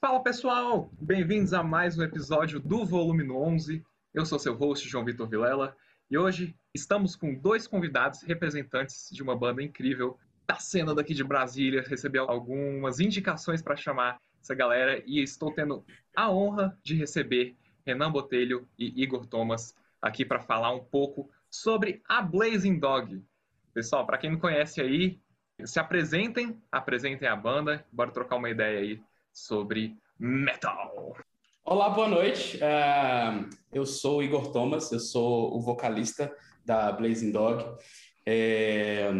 Fala pessoal, bem-vindos a mais um episódio do Volume 11. Eu sou seu host, João Vitor Vilela, e hoje estamos com dois convidados representantes de uma banda incrível da cena daqui de Brasília. Recebi algumas indicações para chamar essa galera e estou tendo a honra de receber Renan Botelho e Igor Thomas aqui para falar um pouco sobre a Blazing Dog. Pessoal, para quem não conhece aí, se apresentem, apresentem a banda, bora trocar uma ideia aí sobre metal. Olá, boa noite. Uh, eu sou o Igor Thomas, eu sou o vocalista da Blazing Dog. É,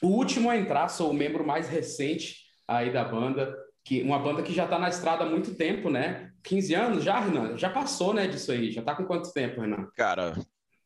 o último a entrar, sou o membro mais recente aí da banda, que uma banda que já está na estrada há muito tempo, né? 15 anos já, Renan? Já passou, né, disso aí? Já está com quanto tempo, Renan? Cara,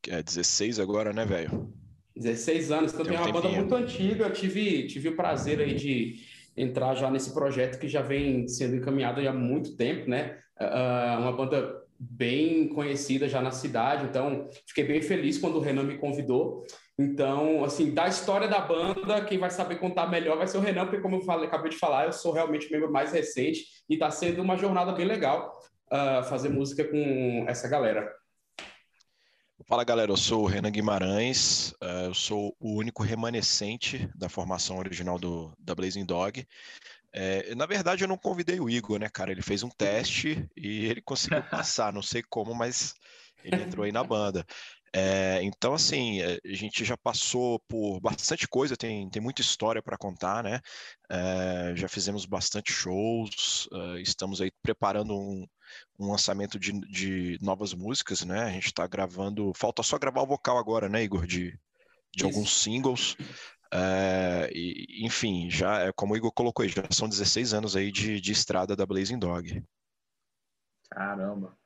é 16 agora, né, velho? 16 anos, então tem, tem uma banda muito antiga. Eu tive, tive o prazer aí de entrar já nesse projeto que já vem sendo encaminhado há muito tempo, né? Uh, uma banda bem conhecida já na cidade, então fiquei bem feliz quando o Renan me convidou. Então, assim, da história da banda, quem vai saber contar melhor vai ser o Renan, porque como eu falei, acabei de falar, eu sou realmente o membro mais recente e está sendo uma jornada bem legal uh, fazer música com essa galera. Fala galera, eu sou o Renan Guimarães, uh, eu sou o único remanescente da formação original do, da Blazing Dog. É, na verdade, eu não convidei o Igor, né, cara? Ele fez um teste e ele conseguiu passar, não sei como, mas ele entrou aí na banda. É, então, assim, a gente já passou por bastante coisa, tem, tem muita história para contar, né? É, já fizemos bastante shows, estamos aí preparando um, um lançamento de, de novas músicas, né? A gente está gravando, falta só gravar o vocal agora, né, Igor? De, de alguns singles. É, e, enfim, já é como o Igor colocou aí, já são 16 anos aí de, de estrada da Blazing Dog. Caramba.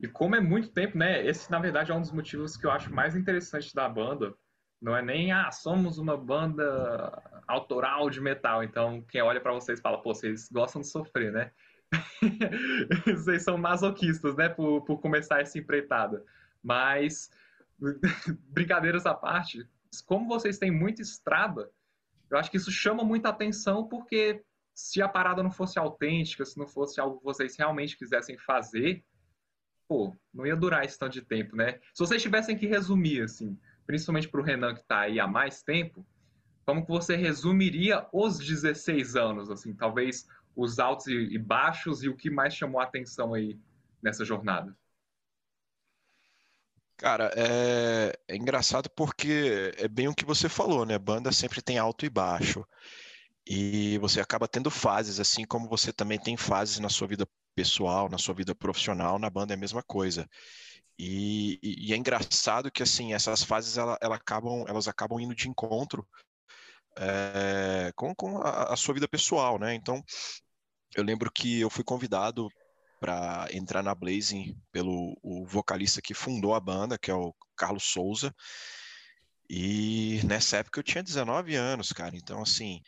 E como é muito tempo, né? Esse, na verdade, é um dos motivos que eu acho mais interessante da banda. Não é nem, ah, somos uma banda autoral de metal. Então, quem olha para vocês fala, pô, vocês gostam de sofrer, né? Vocês são masoquistas, né, por, por começar essa empreitada. Mas, brincadeiras à parte, como vocês têm muita estrada, eu acho que isso chama muita atenção porque se a parada não fosse autêntica, se não fosse algo que vocês realmente quisessem fazer, pô, não ia durar esse tanto de tempo, né? Se vocês tivessem que resumir, assim, principalmente para o Renan que está aí há mais tempo, como que você resumiria os 16 anos, assim, talvez os altos e baixos e o que mais chamou a atenção aí nessa jornada? Cara, é, é, engraçado porque é bem o que você falou, né? Banda sempre tem alto e baixo. E você acaba tendo fases, assim como você também tem fases na sua vida pessoal, na sua vida profissional, na banda é a mesma coisa. E, e, e é engraçado que assim essas fases ela, ela acabam, elas acabam indo de encontro é, com, com a, a, sua vida pessoal, né? Então eu lembro que eu fui convidado para entrar na Blazing pelo o vocalista que fundou a banda, que é o Carlos Souza. E nessa época eu tinha 19 anos, cara. Então, assim,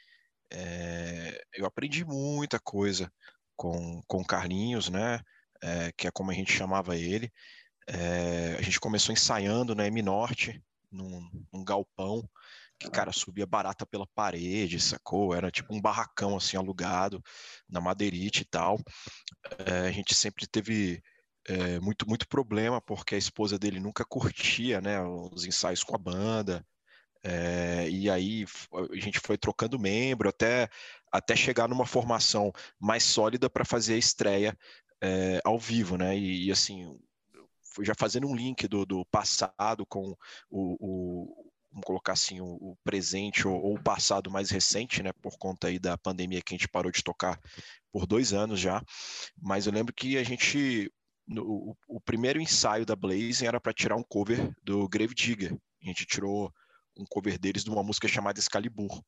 é, eu aprendi muita coisa com, com Carlinhos, né? É, que é como a gente chamava ele. É, a gente começou ensaiando na M Norte, num, num galpão que, cara, subia barata pela parede, sacou? Era tipo um barracão, assim, alugado, na madeirite e tal. É, a gente sempre teve é, muito, muito problema, porque a esposa dele nunca curtia, né, os ensaios com a banda. É, e aí a gente foi trocando membro até, até chegar numa formação mais sólida para fazer a estreia ao vivo, né? E, e, assim, já fazendo um link do, do passado com o, o, colocar assim, o, o presente ou, ou, o passado mais recente, né, por conta aí da pandemia que a gente parou de tocar por dois anos já, mas eu lembro que a gente, no, o, o, primeiro ensaio da Blazing era para tirar um cover do Grave Digger, a gente tirou um cover deles de uma música chamada Excalibur,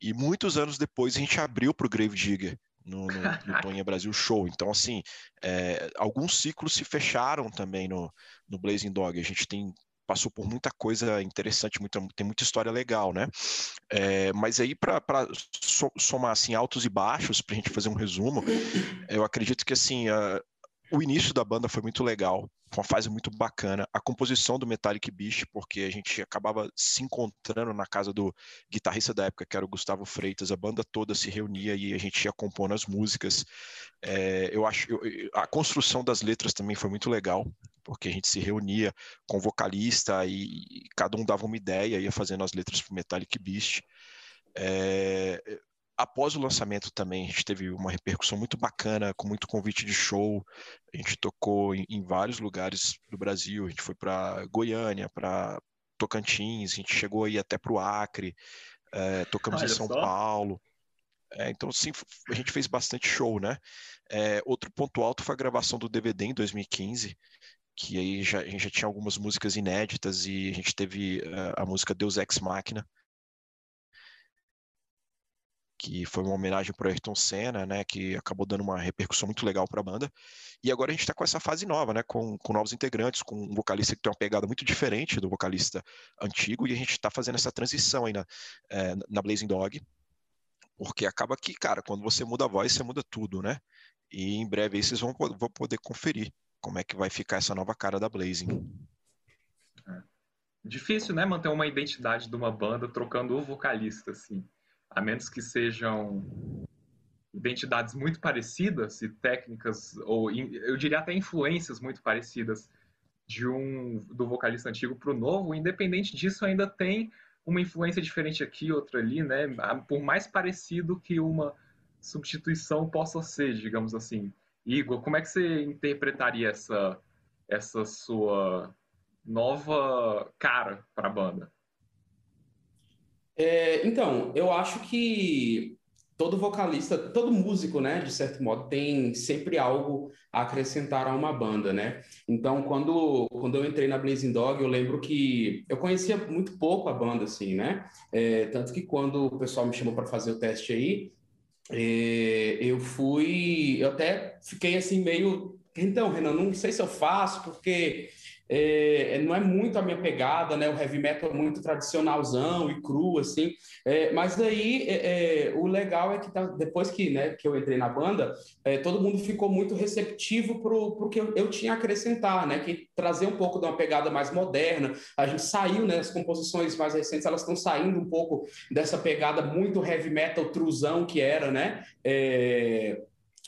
e muitos anos depois a gente abriu para o Grave Digger, no, no, no Tonha Brasil Show. Então, assim, é, alguns ciclos se fecharam também no, no Blazing Dog. A gente tem passou por muita coisa interessante, muita, tem muita história legal, né? É, mas aí, para somar assim, altos e baixos, para a gente fazer um resumo, eu acredito que assim. A, o início da banda foi muito legal, foi uma fase muito bacana. A composição do Metallic Beast, porque a gente acabava se encontrando na casa do guitarrista da época, que era o Gustavo Freitas, a banda toda se reunia e a gente ia compondo as músicas. É, eu acho eu, a construção das letras também foi muito legal, porque a gente se reunia com o vocalista e, e cada um dava uma ideia, ia fazendo as letras para o Metallic Beast. É, após o lançamento também, a gente teve uma repercussão muito bacana, com muito convite de show. A gente tocou em, em vários lugares do Brasil. A gente foi para Goiânia, para Tocantins, a gente chegou aí até para o Acre, é, tocamos Olha em São só. Paulo. É, então, sim, a gente fez bastante show, né? É, outro ponto alto foi a gravação do DVD em 2015, que aí já, a gente já tinha algumas músicas inéditas e a gente teve uh, a música Deus Ex Machina, que foi uma homenagem para Ayrton Senna, né, que acabou dando uma repercussão muito legal para a banda. E agora a gente está com essa fase nova, né, com, com, novos integrantes, com um vocalista que tem uma pegada muito diferente do vocalista antigo, e a gente está fazendo essa transição aí na, é, na Blazing Dog, porque acaba que, cara, quando você muda a voz, você muda tudo, né? E em breve aí vocês vão, vão poder conferir como é que vai ficar essa nova cara da Blazing. É. Difícil, né, manter uma identidade de uma banda trocando o vocalista, assim a menos que sejam identidades muito parecidas e técnicas ou eu diria até influências muito parecidas de um do vocalista antigo para o novo, independente disso ainda tem uma influência diferente aqui, outra ali, né? Por mais parecido que uma substituição possa ser, digamos assim. Igor, como é que você interpretaria essa essa sua nova cara para a banda? É, então, eu acho que todo vocalista, todo músico, né, de certo modo, tem sempre algo a acrescentar a uma banda, né? Então, quando, quando eu entrei na Blazing Dog, eu lembro que eu conhecia muito pouco a banda, assim, né? É, tanto que quando o pessoal me chamou para fazer o teste aí, eu fui, eu até fiquei assim meio, então, Renan, não sei se eu faço, porque é, não é muito a minha pegada, né? O heavy metal é muito tradicionalzão e cru, assim. É, mas daí é, é o legal é que tá, depois que, né, que eu entrei na banda, é, todo mundo ficou muito receptivo pro, pro que eu, eu, tinha a acrescentar, né? Que trazer um pouco de uma pegada mais moderna. A gente saiu, né? As composições mais recentes elas estão saindo um pouco dessa pegada muito heavy metal truzão que era, né?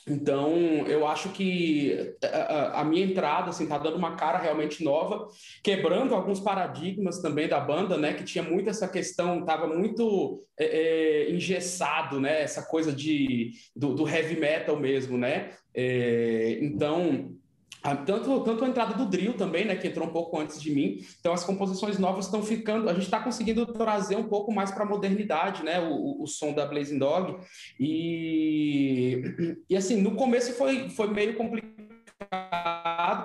Então, eu acho que a, a, minha entrada, assim, tá dando uma cara realmente nova, quebrando alguns paradigmas também da banda, né, que tinha muito essa questão, tava muito é, é, engessado, né, essa coisa de, do, do heavy metal mesmo, né, é, então tanto, tanto a entrada do drill também, né, que entrou um pouco antes de mim. Então as composições novas estão ficando, a gente está conseguindo trazer um pouco mais para a modernidade, né, o, o, som da Blazing Dog. E, e assim, no começo foi, foi meio complicado,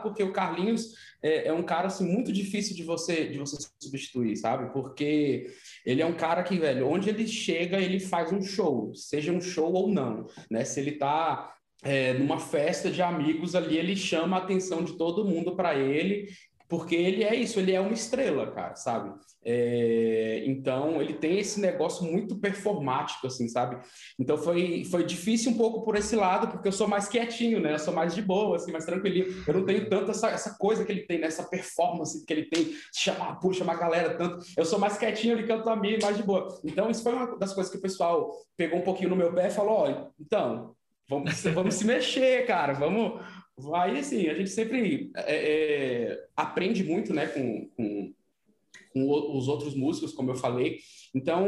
porque o Carlinhos é, é, um cara assim muito difícil de você de você substituir, sabe? Porque ele é um cara que, velho, onde ele chega, ele faz um show, seja um show ou não, né? Se ele tá é, numa festa de amigos ali, ele chama a atenção de todo mundo para ele, porque ele é isso, ele é uma estrela, cara, sabe? É, então, ele tem esse negócio muito performático, assim, sabe? Então, foi, foi difícil um pouco por esse lado, porque eu sou mais quietinho, né? Eu sou mais de boa, assim, mais tranquilinho. Eu não tenho tanto essa, essa coisa que ele tem, né? performance que ele tem, chamar, puxa, chamar a galera tanto. Eu sou mais quietinho, ele canta a mim, mais de boa. Então, isso foi uma das coisas que o pessoal pegou um pouquinho no meu pé e falou: ó, então, Vamos, vamos se mexer, cara. Vamos. Aí, assim, a gente sempre é, é, aprende muito, né, com, com, com, os outros músicos, como eu falei. Então,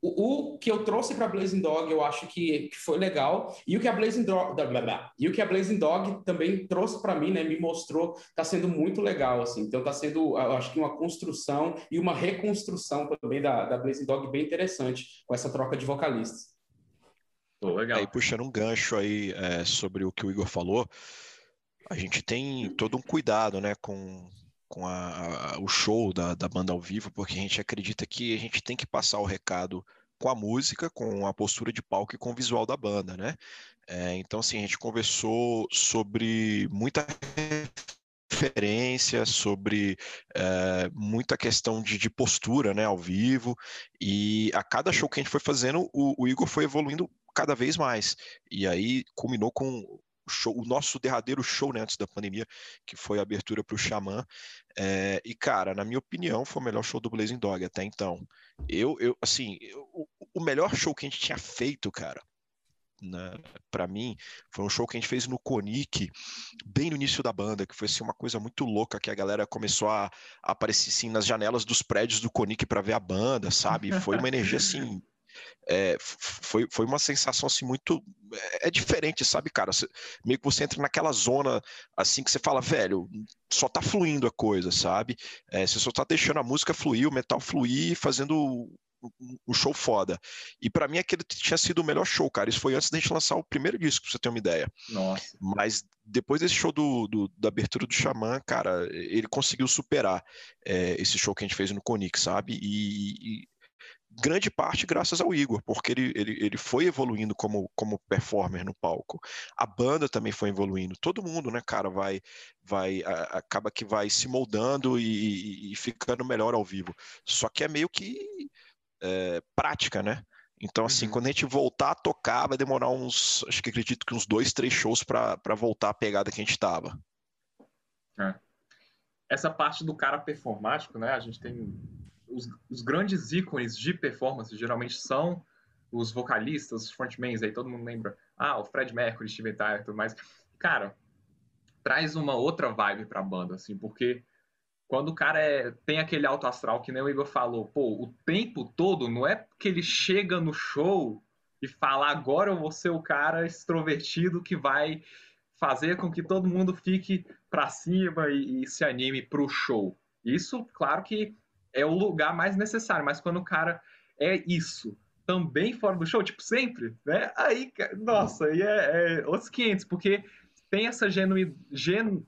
o, o que eu trouxe para Blazing Dog, eu acho que, que, foi legal. E o que a Blazing Dog, blá, blá, e o que a Blazing Dog também trouxe para mim, né, me mostrou, está sendo muito legal, assim. Então, está sendo, eu acho que uma construção e uma reconstrução também da, da Blazing Dog bem interessante com essa troca de vocalistas. Oh, legal. Aí puxando um gancho aí é, sobre o que o Igor falou, a gente tem todo um cuidado, né, com, com a, a, o show da, da banda ao vivo, porque a gente acredita que a gente tem que passar o recado com a música, com a postura de palco e com o visual da banda, né? É, então, assim, a gente conversou sobre muita referência, sobre é, muita questão de, de, postura, né, ao vivo, e a cada show que a gente foi fazendo, o, o Igor foi evoluindo cada vez mais. E aí culminou com show, o nosso derradeiro show né, antes da pandemia, que foi a abertura para o Xamã. É, e, cara, na minha opinião, foi o melhor show do Blazing Dog até então. Eu, eu assim, eu, o melhor show que a gente tinha feito, cara, né, para mim, foi um show que a gente fez no Conic, bem no início da banda, que foi assim, uma coisa muito louca, que a galera começou a, a aparecer assim, nas janelas dos prédios do Conic para ver a banda, sabe? Foi uma energia assim. É, foi, foi uma sensação assim muito é, é diferente, sabe, cara? Você, meio que você entra naquela zona assim que você fala, velho, só tá fluindo a coisa, sabe? É, você só tá deixando a música fluir, o metal fluir, fazendo um show foda. E para mim aquele tinha sido o melhor show, cara. Isso foi antes da gente lançar o primeiro disco, pra você ter uma ideia. Nossa. Mas depois desse show do, do da abertura do Xamã, cara, ele conseguiu superar é, esse show que a gente fez no Conix, sabe? E, e, grande parte graças ao Igor, porque ele, ele, ele foi evoluindo como, como performer no palco. A banda também foi evoluindo. Todo mundo, né, cara, vai, vai a, acaba que vai se moldando e, e, ficando melhor ao vivo. Só que é meio que é, prática, né? Então, assim, uhum. quando a gente voltar a tocar, vai demorar uns, acho que acredito que uns dois, três shows para voltar a pegada que a gente estava. É. Essa parte do cara performático, né? A gente tem os, os, grandes ícones de performance, geralmente são os vocalistas, os frontmans, aí todo mundo lembra, ah, o Fred Mercury, Steven Tyler e tudo mais. Cara, traz uma outra vibe pra banda, assim, porque quando o cara é, tem aquele alto astral, que nem o Igor falou, pô, o tempo todo não é que ele chega no show e fala, agora eu vou ser o cara extrovertido que vai fazer com que todo mundo fique para cima e, e, se anime pro show. Isso, claro que é o lugar mais necessário, mas quando o cara é isso, também fora do show, tipo, sempre, né? Aí, nossa, aí é, é outros 500, porque tem essa genuína. Genu,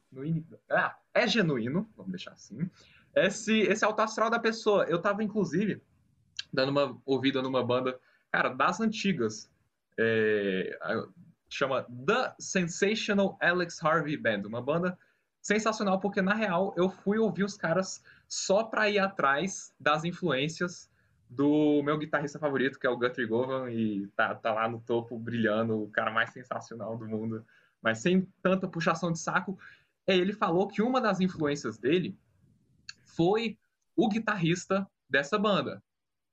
ah, é genuíno, vamos deixar assim. Esse, esse alto astral da pessoa. Eu tava, inclusive, dando uma ouvida numa banda, cara, das antigas. É, chama The Sensational Alex Harvey Band. Uma banda sensacional, porque na real eu fui ouvir os caras só pra ir atrás das influências do meu guitarrista favorito, que é o Guthrie Govan, e tá, tá lá no topo brilhando, o cara mais sensacional do mundo mas sem tanta puxação de saco, é, ele falou que uma das influências dele foi o guitarrista dessa banda.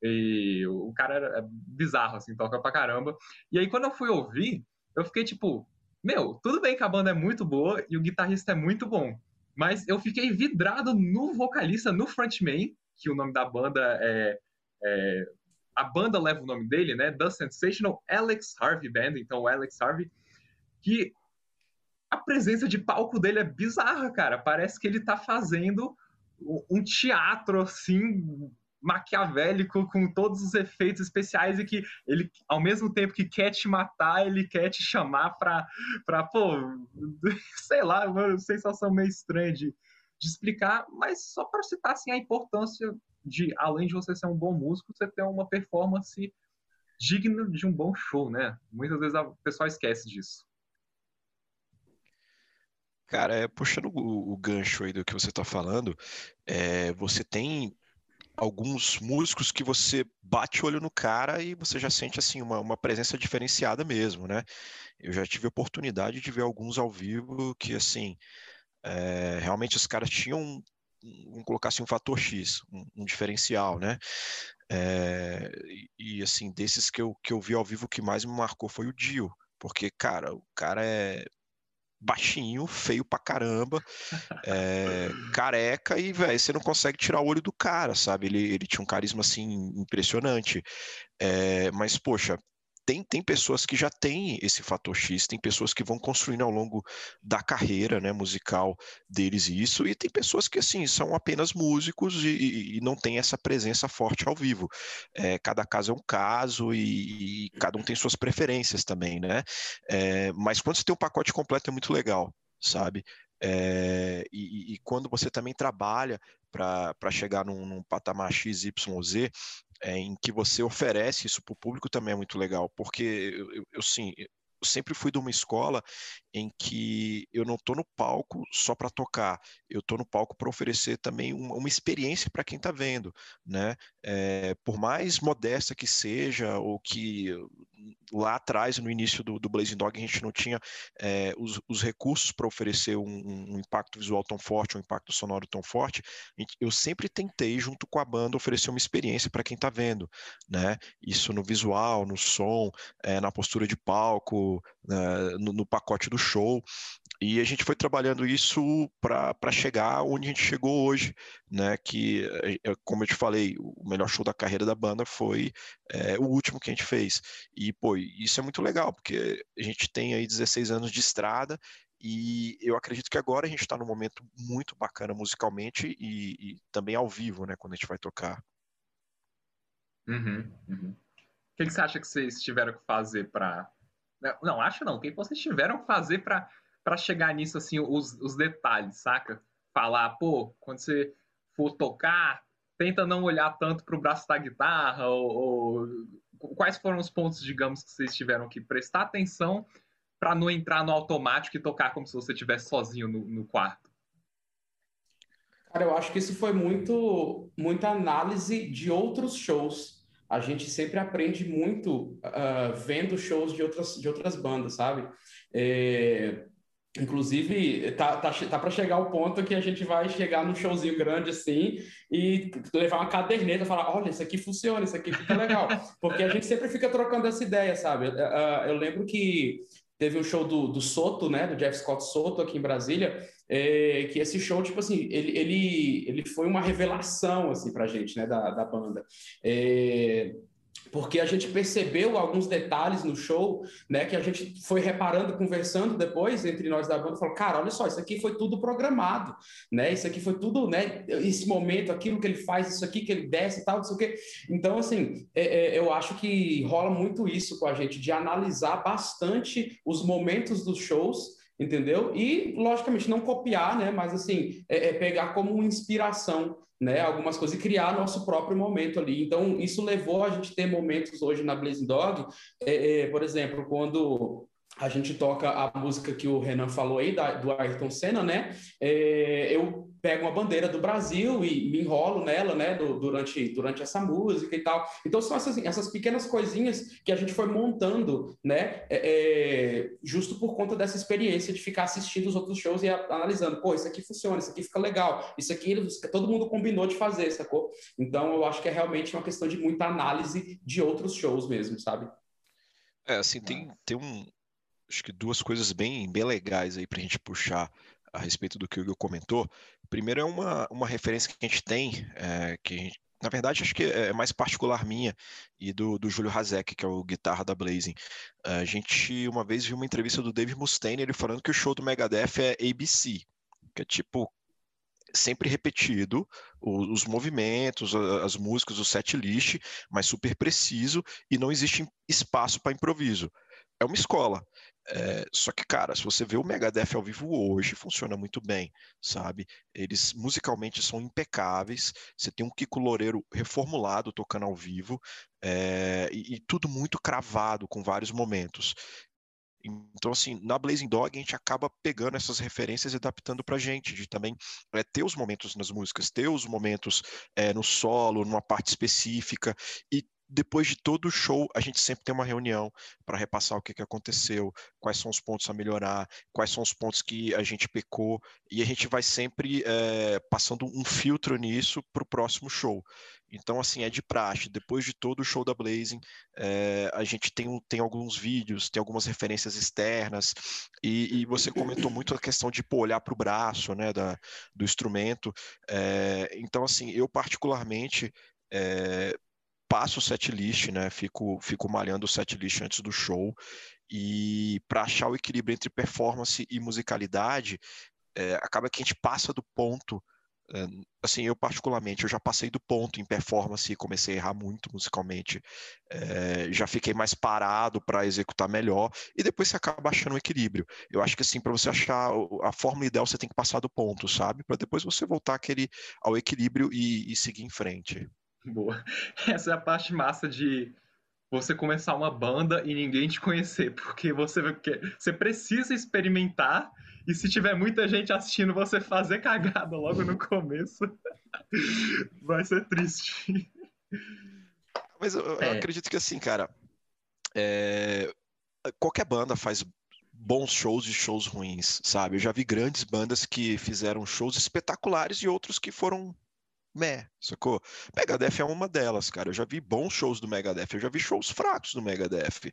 E o cara era bizarro, assim, toca pra caramba. E aí, quando eu fui ouvir, eu fiquei tipo, meu, tudo bem que a banda é muito boa e o guitarrista é muito bom, mas eu fiquei vidrado no vocalista, no frontman, que o nome da banda é, é a banda leva o nome dele, né? The Sensational Alex Harvey Band, então Alex Harvey, que a presença de palco dele é bizarra, cara. Parece que ele tá fazendo um teatro assim maquiavélico com todos os efeitos especiais e que ele ao mesmo tempo que quer te matar, ele quer te chamar pra, pra pô, sei lá, uma sensação meio estranha de, de explicar, mas só para citar assim a importância de além de você ser um bom músico, você ter uma performance digna de um bom show, né? Muitas vezes o pessoal esquece disso. Cara, é, puxando o, o, gancho aí do que você está falando, é, você tem alguns músicos que você bate o olho no cara e você já sente assim uma, uma presença diferenciada mesmo, né? Eu já tive oportunidade de ver alguns ao vivo que assim é, realmente os caras tinham vamos colocar assim um fator X, um, um diferencial, né? É, e, assim desses que eu, que eu vi ao vivo, que mais me marcou foi o Dio, porque cara, o cara é baixinho, feio pra caramba, é, careca e, velho, você não consegue tirar o olho do cara, sabe? Ele, ele tinha um carisma, assim, impressionante. É, mas, poxa, tem, tem pessoas que já têm esse fator X, tem pessoas que vão construindo ao longo da carreira né, musical deles isso, e tem pessoas que assim são apenas músicos e, e não tem essa presença forte ao vivo. É, cada caso é um caso e, e, cada um tem suas preferências também, né? É, mas quando você tem um pacote completo é muito legal, sabe? É, e, e, quando você também trabalha para chegar num, num patamar XYZ, é, em que você oferece isso para o público também é muito legal, porque eu, eu, eu sim, sempre fui de uma escola em que eu não estou no palco só para tocar, eu estou no palco para oferecer também uma, uma experiência para quem está vendo, né? É, por mais modesta que seja, ou que lá atrás, no início do, do Blazing Dog, a gente não tinha é, os, os, recursos para oferecer um, um, impacto visual tão forte, um impacto sonoro tão forte. Eu sempre tentei, junto com a banda, oferecer uma experiência para quem está vendo, né? Isso no visual, no som, é, na postura de palco, né? no, no pacote do show. E a gente foi trabalhando isso para chegar onde a gente chegou hoje, né? Que, é, como eu te falei, o melhor show da carreira da banda foi é, o último que a gente fez. E, pô, isso é muito legal, porque a gente tem aí 16 anos de estrada e eu acredito que agora a gente está num momento muito bacana musicalmente e, e, também ao vivo, né, quando a gente vai tocar. Uhum, uhum. O que, que, você acha que vocês tiveram que fazer para. Não, acho não. O que vocês tiveram que fazer para chegar nisso, assim, os, os detalhes, saca? Falar, pô, quando você for tocar, tenta não olhar tanto para o braço da guitarra, ou, ou, quais foram os pontos, digamos, que vocês tiveram que prestar atenção para não entrar no automático e tocar como se você estivesse sozinho no, no, quarto? Cara, eu acho que isso foi muito, muita análise de outros shows. A gente sempre aprende muito uh, vendo shows de outras, de outras bandas, sabe? É, Inclusive, tá, tá, tá para chegar o ponto que a gente vai chegar num showzinho grande assim e levar uma caderneta e falar: olha, isso aqui funciona, isso aqui fica legal. Porque a gente sempre fica trocando essa ideia, sabe? Eu, eu lembro que teve um show do, do Soto, né, do Jeff Scott Soto aqui em Brasília, é, que esse show, tipo assim, ele, ele, ele foi uma revelação, assim, pra gente, né, da, da banda. É, porque a gente percebeu alguns detalhes no show, né, que a gente foi reparando, conversando depois entre nós da banda, falou, cara, olha só, isso aqui foi tudo programado, né, isso aqui foi tudo, né, esse momento, aquilo que ele faz, isso aqui que ele desce e tal, não sei o. Então, assim, é, é, eu acho que rola muito isso com a gente, de analisar bastante os momentos dos shows, entendeu? E, logicamente, não copiar, né, mas, assim, é, é pegar como inspiração né, algumas coisas e criar nosso próprio momento ali. Então, isso levou a gente ter momentos hoje na Blazing Dog, é, é, por exemplo, quando a gente toca a música que o Renan falou aí, da, do Ayrton Senna, né? É, eu pego uma bandeira do Brasil e me enrolo nela, né? Do, durante, durante essa música e tal. Então são essas, essas pequenas coisinhas que a gente foi montando, né? É, é, justo por conta dessa experiência de ficar assistindo os outros shows e a, analisando, pô, isso aqui funciona, isso aqui fica legal, isso aqui todo mundo combinou de fazer, sacou? Então eu acho que é realmente uma questão de muita análise de outros shows mesmo, sabe? É, assim, tem, tem um, acho que duas coisas bem, bem legais aí para a gente puxar a respeito do que o Hugo comentou. Primeiro é uma, uma referência que a gente tem, é, que gente, na verdade acho que é mais particular minha e do, do Júlio Hazek, que é o guitarra da Blazing. A gente uma vez viu uma entrevista do Dave Mustaine, ele falando que o show do Megadeth é ABC, que é tipo sempre repetido os movimentos, as músicas, o set list, mas super preciso e não existe espaço para improviso. É uma escola. É, só que, cara, se você vê o Megadeth ao vivo hoje, funciona muito bem, sabe? Eles musicalmente são impecáveis. Você tem um Kiko Loureiro reformulado tocando ao vivo é, e, e, tudo muito cravado, com vários momentos. Então, assim, na Blazing Dog a gente acaba pegando essas referências e adaptando pra gente, de também é, ter os momentos nas músicas, ter os momentos é, no solo, numa parte específica, e depois de todo o show, a gente sempre tem uma reunião para repassar o que, que aconteceu, quais são os pontos a melhorar, quais são os pontos que a gente pecou, e a gente vai sempre é, passando um filtro nisso para o próximo show. Então, assim, é de praxe. Depois de todo o show da Blazing, é, a gente tem, tem alguns vídeos, tem algumas referências externas, e, e você comentou muito a questão de pô, olhar para o braço né, da, do instrumento. É, então, assim, eu particularmente. É, passo o set list, né? Fico, fico malhando o set list antes do show. E para achar o equilíbrio entre performance e musicalidade, é, acaba que a gente passa do ponto. É, assim, eu particularmente, eu já passei do ponto em performance e comecei a errar muito musicalmente. É, já fiquei mais parado para executar melhor e depois você acaba achando um equilíbrio. Eu acho que assim, para você achar a forma ideal, você tem que passar do ponto, sabe? Para depois você voltar aquele, ao equilíbrio e, e seguir em frente. Boa. Essa é a parte massa de você começar uma banda e ninguém te conhecer, porque você, você precisa experimentar e se tiver muita gente assistindo você fazer cagada logo no começo, vai ser triste. Mas eu, é. eu acredito que assim, cara, é, qualquer banda faz bons shows e shows ruins, sabe? Eu já vi grandes bandas que fizeram shows espetaculares e outros que foram meh, sacou? Megadeth é uma delas, cara. Eu já vi bons shows do Megadeth, eu já vi shows fracos do Megadeth.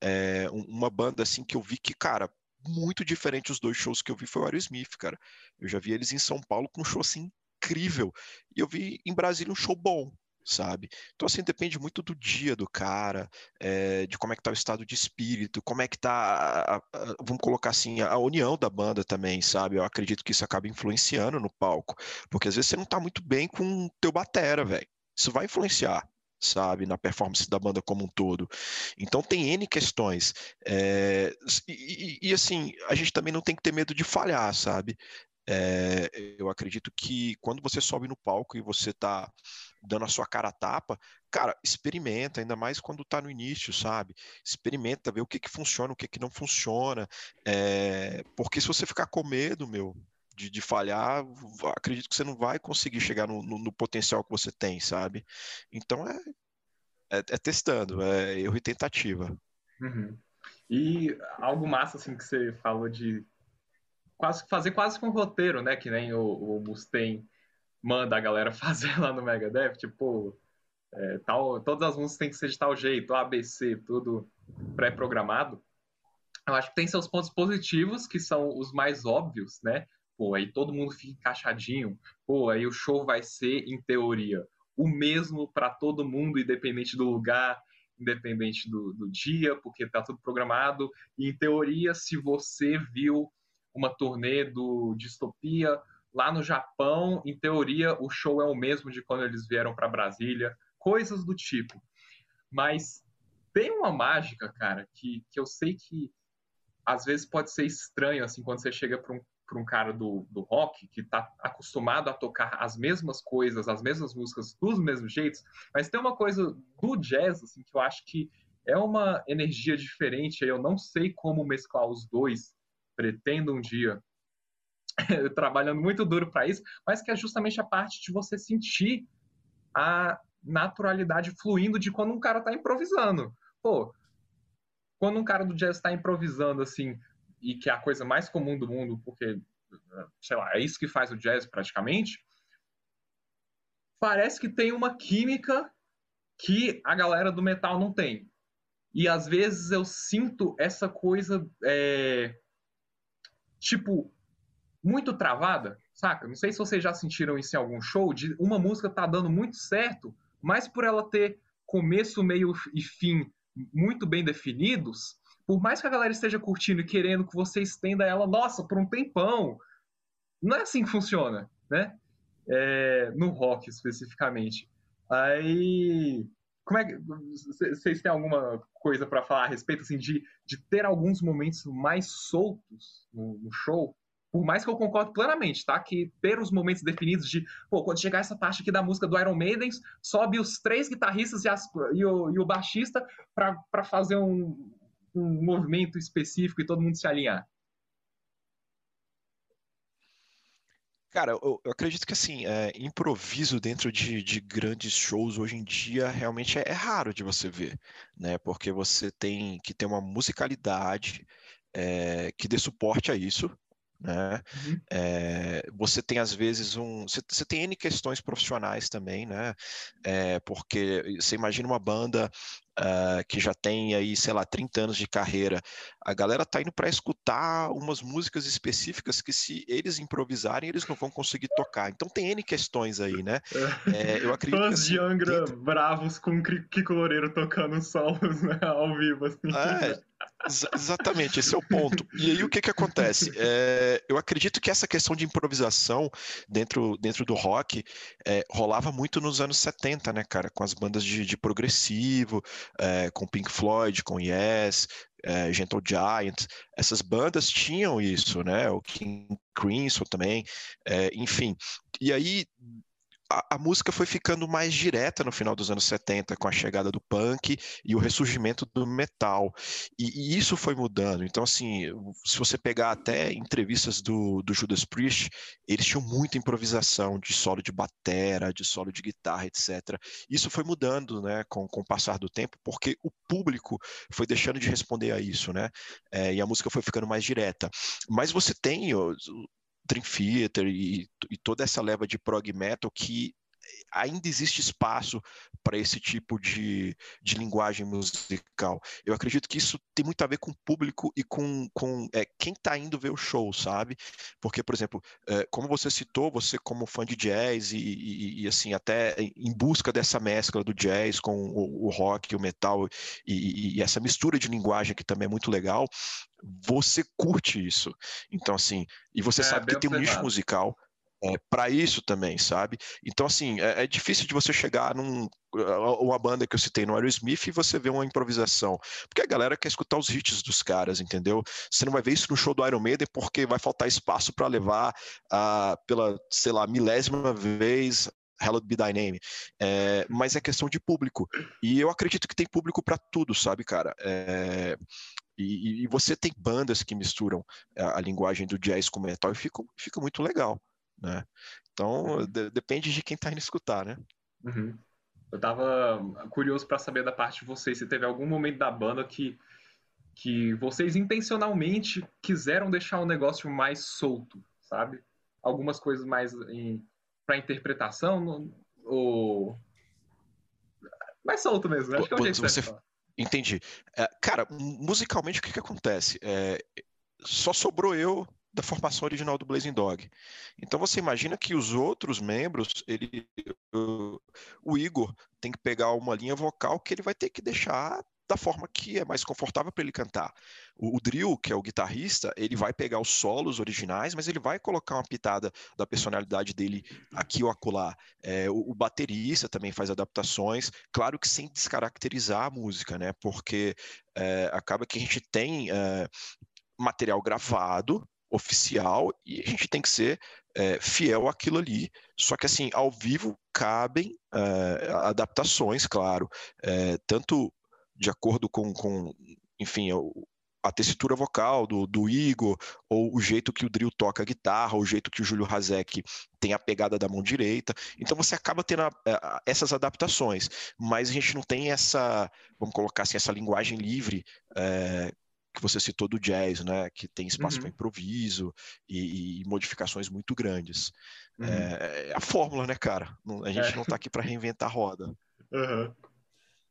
É, uma banda assim que eu vi que, cara, muito diferente os dois shows que eu vi foi o Aerosmith, cara. Eu já vi eles em São Paulo com um show assim incrível. E eu vi em Brasília um show bom, sabe? Então, assim, depende muito do dia do cara, é, de como é que tá o estado de espírito, como é que tá, a, a, vamos colocar assim, a união da banda também, sabe? Eu acredito que isso acaba influenciando no palco, porque às vezes você não tá muito bem com o teu batera, velho. Isso vai influenciar, sabe, na performance da banda como um todo. Então tem N questões. É, e, e, assim, a gente também não tem que ter medo de falhar, sabe? É, eu acredito que quando você sobe no palco e você tá dando a sua cara a tapa, cara, experimenta, ainda mais quando tá no início, sabe? Experimenta, ver o que que funciona, o que que não funciona, é, porque se você ficar com medo, meu, de, de, falhar, acredito que você não vai conseguir chegar no, no, no potencial que você tem, sabe? Então é, é, é testando, é erro e tentativa. Uhum. E algo massa assim que você falou de quase fazer quase com um roteiro, né? Que nem o, o Mustaine manda a galera fazer lá no Megadeth, tipo, é, tal, todas as músicas têm que ser de tal jeito, ABC, tudo pré-programado. Eu acho que tem seus pontos positivos, que são os mais óbvios, né? Pô, aí todo mundo fica encaixadinho. Pô, aí o show vai ser, em teoria, o mesmo para todo mundo, independente do lugar, independente do, do dia, porque tá tudo programado. E, em teoria, se você viu uma turnê do Distopia lá no Japão, em teoria, o show é o mesmo de quando eles vieram para Brasília, coisas do tipo. Mas tem uma mágica, cara, que, que eu sei que às vezes pode ser estranho, assim, quando você chega para um, um cara do, do rock, que está acostumado a tocar as mesmas coisas, as mesmas músicas dos mesmos jeitos, mas tem uma coisa do jazz, assim, que eu acho que é uma energia diferente, eu não sei como mesclar os dois, pretendo um dia, trabalhando muito duro para isso, mas que é justamente a parte de você sentir a naturalidade fluindo de quando um cara está improvisando. Pô, quando um cara do jazz está improvisando assim, e que é a coisa mais comum do mundo, porque, sei lá, é isso que faz o jazz praticamente, parece que tem uma química que a galera do metal não tem. E às vezes eu sinto essa coisa, é, tipo, muito travada, saca? Não sei se vocês já sentiram isso em algum show, de uma música tá dando muito certo, mas por ela ter começo, meio e fim muito bem definidos, por mais que a galera esteja curtindo e querendo que você estenda ela, nossa, por um tempão, não é assim que funciona, né? É, no rock especificamente. Aí, como é que vocês têm alguma coisa para falar a respeito assim de, de ter alguns momentos mais soltos no, no show? Por mais que eu concordo plenamente, tá? Que ter os momentos definidos de, pô, quando chegar essa parte aqui da música do Iron Maiden, sobe os três guitarristas e, as, e, o, e o, baixista para fazer um, um movimento específico e todo mundo se alinhar. Cara, eu, eu, acredito que assim, é, improviso dentro de, de, grandes shows hoje em dia realmente é, é, raro de você ver, né? Porque você tem que ter uma musicalidade é, que dê suporte a isso, né? Uhum. É, você tem às vezes um, você, você, tem n questões profissionais também, né? É, porque você imagina uma banda uh, que já tem aí, sei lá, 30 anos de carreira, a galera tá indo para escutar umas músicas específicas que se eles improvisarem, eles não vão conseguir tocar. Então tem N questões aí, né? É, eu acredito Fãs assim, de Angra dentro... bravos com Kiko Loureiro tocando solos né, ao vivo, assim. É, ex exatamente, esse é o ponto. E aí o que que acontece? É, eu acredito que essa questão de improvisação dentro, dentro do rock é, rolava muito nos anos 70, né, cara? Com as bandas de, de progressivo, é, com Pink Floyd, com Yes, é, Gentle Giant, essas bandas tinham isso, né? O King Crimson também, é, enfim. E aí a, a, música foi ficando mais direta no final dos anos 70, com a chegada do punk e o ressurgimento do metal. E, e isso foi mudando. Então, assim, se você pegar até entrevistas do, do Judas Priest, eles tinham muita improvisação de solo de batera, de solo de guitarra, etc. Isso foi mudando né, com, com o passar do tempo, porque o público foi deixando de responder a isso, né? É, e a música foi ficando mais direta. Mas você tem Dream Theater e, e toda essa leva de prog metal que ainda existe espaço para esse tipo de, de linguagem musical. Eu acredito que isso tem muito a ver com o público e com, com é, quem está indo ver o show, sabe? Porque, por exemplo, é, como você citou, você como fã de jazz e, e, e, assim, até em busca dessa mescla do jazz com o, o rock, o metal e, e essa mistura de linguagem que também é muito legal, você curte isso. Então, assim, e você é, sabe que tem um nicho musical é, para isso também, sabe? Então, assim, é, é, difícil de você chegar num uma banda que eu citei no Aerosmith e você vê uma improvisação, porque a galera quer escutar os hits dos caras, entendeu? Você não vai ver isso no show do Iron Maiden porque vai faltar espaço para levar uh, pela, sei lá, milésima vez Hallowed Be Thy Name. É, mas é questão de público. E eu acredito que tem público para tudo, sabe, cara? É, e, e, você tem bandas que misturam a, a, linguagem do jazz com metal e fica, fica muito legal né? Então, uhum. de, depende de quem está indo escutar, né? Uhum. Eu estava curioso para saber da parte de vocês, se teve algum momento da banda que, que vocês intencionalmente quiseram deixar o negócio mais solto, sabe? Algumas coisas mais para interpretação, ou mais solto mesmo, né? acho que é o jeito você... Entendi. É, cara, musicalmente o que, que acontece? É, só sobrou eu da formação original do Blazing Dog. Então você imagina que os outros membros, ele, o Igor tem que pegar uma linha vocal que ele vai ter que deixar da forma que é mais confortável para ele cantar. O, o Drill, que é o guitarrista, ele vai pegar os solos originais, mas ele vai colocar uma pitada da personalidade dele aqui ou acolá. É, o, o, baterista também faz adaptações, claro que sem descaracterizar a música, né? Porque é, acaba que a gente tem é, material gravado oficial e a gente tem que ser é, fiel àquilo ali. Só que assim, ao vivo cabem é, adaptações, claro, é, tanto de acordo com, com enfim, a tessitura vocal do, do Igor, ou o jeito que o Drill toca a guitarra, ou o jeito que o Júlio Hazek tem a pegada da mão direita. Então você acaba tendo a, a, essas adaptações, mas a gente não tem essa, vamos colocar assim, essa linguagem livre é, que você citou do jazz, né? Que tem espaço uhum. para improviso e, e, modificações muito grandes. Uhum. É, é, a fórmula, né, cara? A gente é. não está aqui para reinventar a roda. Uhum.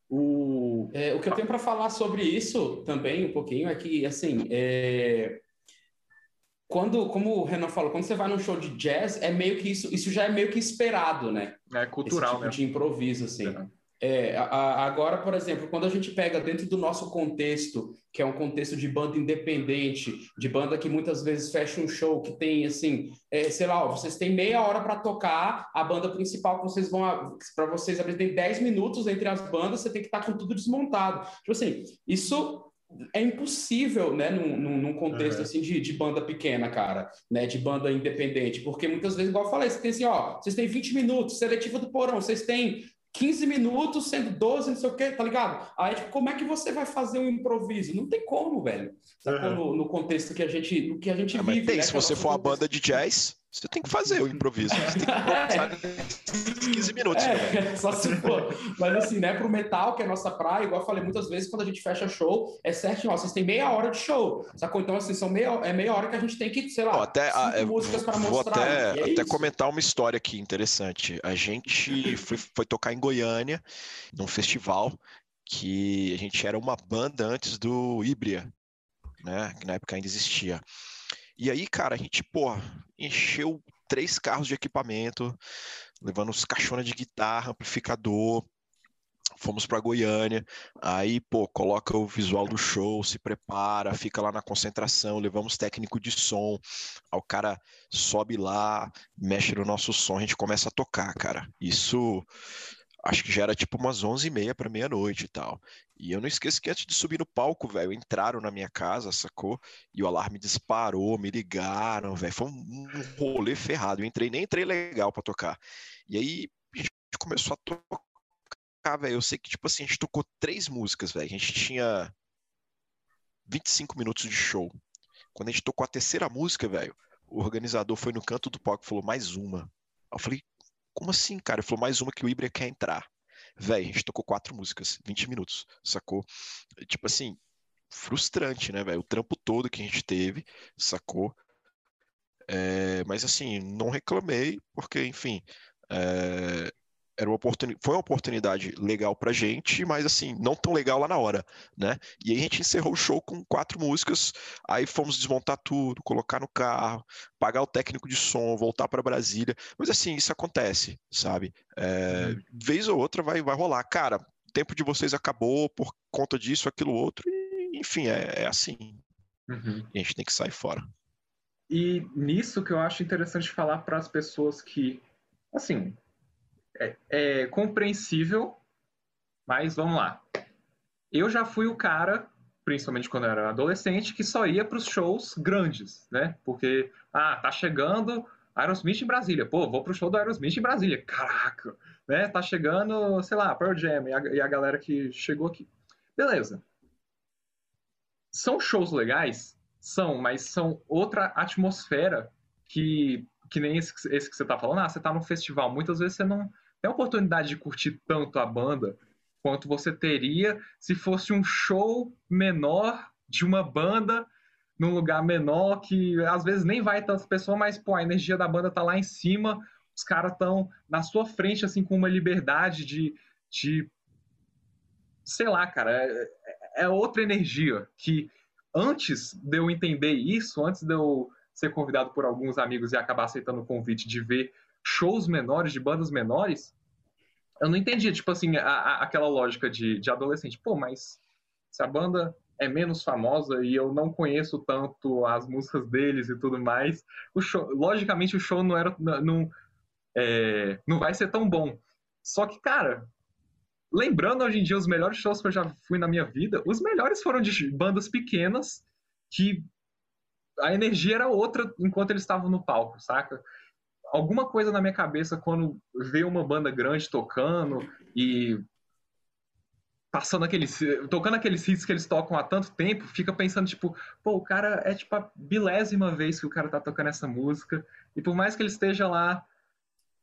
O... É, o que eu tenho para falar sobre isso também um pouquinho é que, assim, é... quando, como o Renan falou, quando você vai num show de jazz, é meio que isso, isso já é meio que esperado, né? É cultural, Esse tipo de improviso, assim. É. É, a, agora, por exemplo, quando a gente pega dentro do nosso contexto, que é um contexto de banda independente, de banda que muitas vezes fecha um show, que tem assim, é, sei lá, ó, vocês têm meia hora para tocar, a banda principal que vocês vão para vocês abrir tem 10 minutos entre as bandas, você tem que estar tá com tudo desmontado. Tipo assim, isso é impossível, né, num, num contexto uhum. assim de, de, banda pequena, cara, né, de banda independente, porque muitas vezes, igual eu falei, você tem assim, ó, vocês têm 20 minutos, seletiva do porão, vocês têm 15 minutos, sendo 12, não sei o quê, tá ligado? Aí, tipo, como é que você vai fazer um improviso? Não tem como, velho. Uhum. No, no, contexto que a gente, no que a gente ah, vive. Tem, né, se você for uma banda de jazz, você tem que fazer o improviso. Você tem que 15 minutos. É, né? só se for. Mas assim, né, pro metal, que é a nossa praia, igual eu falei muitas vezes, quando a gente fecha show, é certo, ó, vocês têm meia hora de show. Sacou? Então, assim, são meia, é meia hora que a gente tem que, sei lá, até, ah, é, músicas para mostrar. Vou até, é até comentar uma história aqui interessante. A gente foi, foi tocar em Goiânia, num festival, que a gente era uma banda antes do Ibria, né? Que na época ainda existia. E aí, cara, a gente, pô, encheu três carros de equipamento, levando os caixonas de guitarra, amplificador. Fomos para Goiânia, aí, pô, coloca o visual do show, se prepara, fica lá na concentração, levamos técnico de som, aí o cara sobe lá, mexe no nosso som, a gente começa a tocar, cara. Isso acho que já era tipo umas 11 e meia para meia-noite e tal. E eu não esqueço que antes de subir no palco, velho, entraram na minha casa, sacou? E o alarme disparou, me ligaram, velho. Foi um rolê ferrado. Eu entrei, nem entrei legal para tocar. E aí a gente começou a tocar, velho. Eu sei que, tipo assim, a gente tocou três músicas, velho. A gente tinha 25 minutos de show. Quando a gente tocou a terceira música, velho, o organizador foi no canto do palco e falou mais uma. Eu falei, como assim, cara? Ele falou mais uma que o Ibra quer entrar. Véi, a gente tocou quatro músicas, 20 minutos, sacou? Tipo assim, frustrante, né, velho? O trampo todo que a gente teve, sacou? É, mas assim, não reclamei, porque, enfim, é, era uma oportunidade, foi uma oportunidade legal pra gente, mas assim, não tão legal lá na hora, né? E aí a gente encerrou o show com quatro músicas, aí fomos desmontar tudo, colocar no carro, pagar o técnico de som, voltar para Brasília. Mas assim, isso acontece, sabe? É, uhum. vez ou outra vai, vai rolar. Cara, o tempo de vocês acabou por conta disso, aquilo outro, e, enfim, é, é assim. Uhum. E a gente tem que sair fora. E nisso que eu acho interessante falar para as pessoas que, assim, é, é compreensível, mas vamos lá. Eu já fui o cara, principalmente quando eu era adolescente, que só ia para os shows grandes, né? Porque, ah, tá chegando Aerosmith em Brasília. Pô, vou pro show do Aerosmith em Brasília. Caraca! Né? Tá chegando, sei lá, Pearl Jam e a, e a galera que chegou aqui. Beleza. São shows legais? São, mas são outra atmosfera que, que nem esse, esse que você tá falando. Ah, você tá num festival. Muitas vezes você não tem a oportunidade de curtir tanto a banda quanto você teria se fosse um show menor de uma banda num lugar menor que às vezes nem vai tantas pessoas, mas pô, a energia da banda tá lá em cima, os caras estão na sua frente assim com uma liberdade de, de sei lá, cara, é, é outra energia que antes de eu entender isso, antes de eu ser convidado por alguns amigos e acabar aceitando o convite de ver shows menores, de bandas menores, eu não entendia, tipo assim, a, a, aquela lógica de, de adolescente. Pô, mas se a banda é menos famosa e eu não conheço tanto as músicas deles e tudo mais, o show, logicamente o show não era não, é, não vai ser tão bom. Só que, cara, lembrando hoje em dia os melhores shows que eu já fui na minha vida, os melhores foram de bandas pequenas que a energia era outra enquanto eles estavam no palco, saca? Alguma coisa na minha cabeça quando vê uma banda grande tocando e passando aqueles tocando aqueles hits que eles tocam há tanto tempo, fica pensando tipo, pô, o cara é tipo a bilésima vez que o cara tá tocando essa música e por mais que ele esteja lá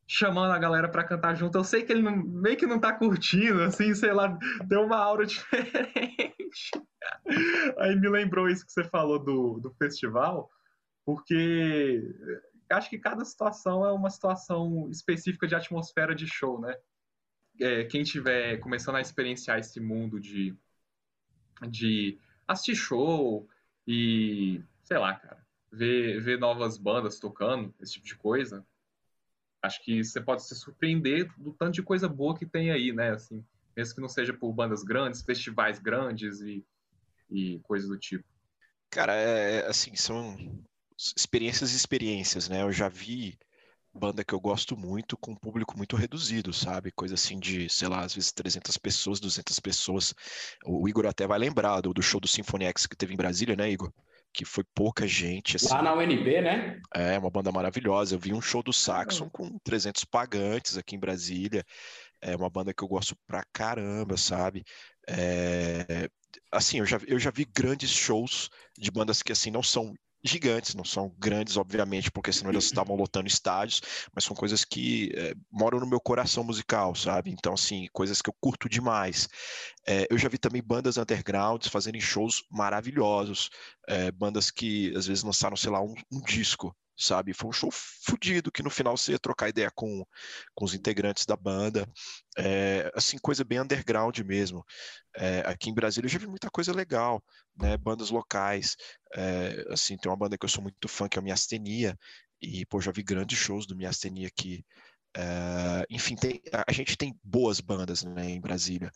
chamando a galera para cantar junto, eu sei que ele não, meio que não tá curtindo, assim, sei lá, deu uma aura diferente. Aí me lembrou isso que você falou do, do festival, porque acho que cada situação é uma situação específica de atmosfera de show, né? É, quem tiver começando a experienciar esse mundo de, de assistir show e, sei lá, cara, ver, ver novas bandas tocando, esse tipo de coisa, acho que você pode se surpreender do tanto de coisa boa que tem aí, né? Assim, mesmo que não seja por bandas grandes, festivais grandes e, e coisas do tipo. Cara, é, é assim, são experiências e experiências, né? Eu já vi banda que eu gosto muito com um público muito reduzido, sabe? Coisa assim de, sei lá, às vezes 300 pessoas, 200 pessoas. O Igor até vai lembrar do, do show do Symphony X que teve em Brasília, né, Igor? Que foi pouca gente. Assim. Lá na UNB, né? É, uma banda maravilhosa. Eu vi um show do Saxon com 300 pagantes aqui em Brasília. É uma banda que eu gosto pra caramba, sabe? É, assim, eu já, eu já vi grandes shows de bandas que assim não são gigantes, não são grandes, obviamente, porque senão eles estavam lotando estádios, mas são coisas que é, moram no meu coração musical, sabe? Então, assim, coisas que eu curto demais. É, eu já vi também bandas undergrounds fazendo shows maravilhosos, é, bandas que às vezes lançaram, sei lá, um, um disco, sabe? Foi um show fodido que no final você ia trocar ideia com, com os integrantes da banda. É, assim, coisa bem underground mesmo. É, aqui em Brasília eu já vi muita coisa legal, né? Bandas locais. É, assim, tem uma banda que eu sou muito fã, que é a Miastenia, e, pô, já vi grandes shows do Miastenia aqui. Uh, enfim, tem, a gente tem boas bandas né, em Brasília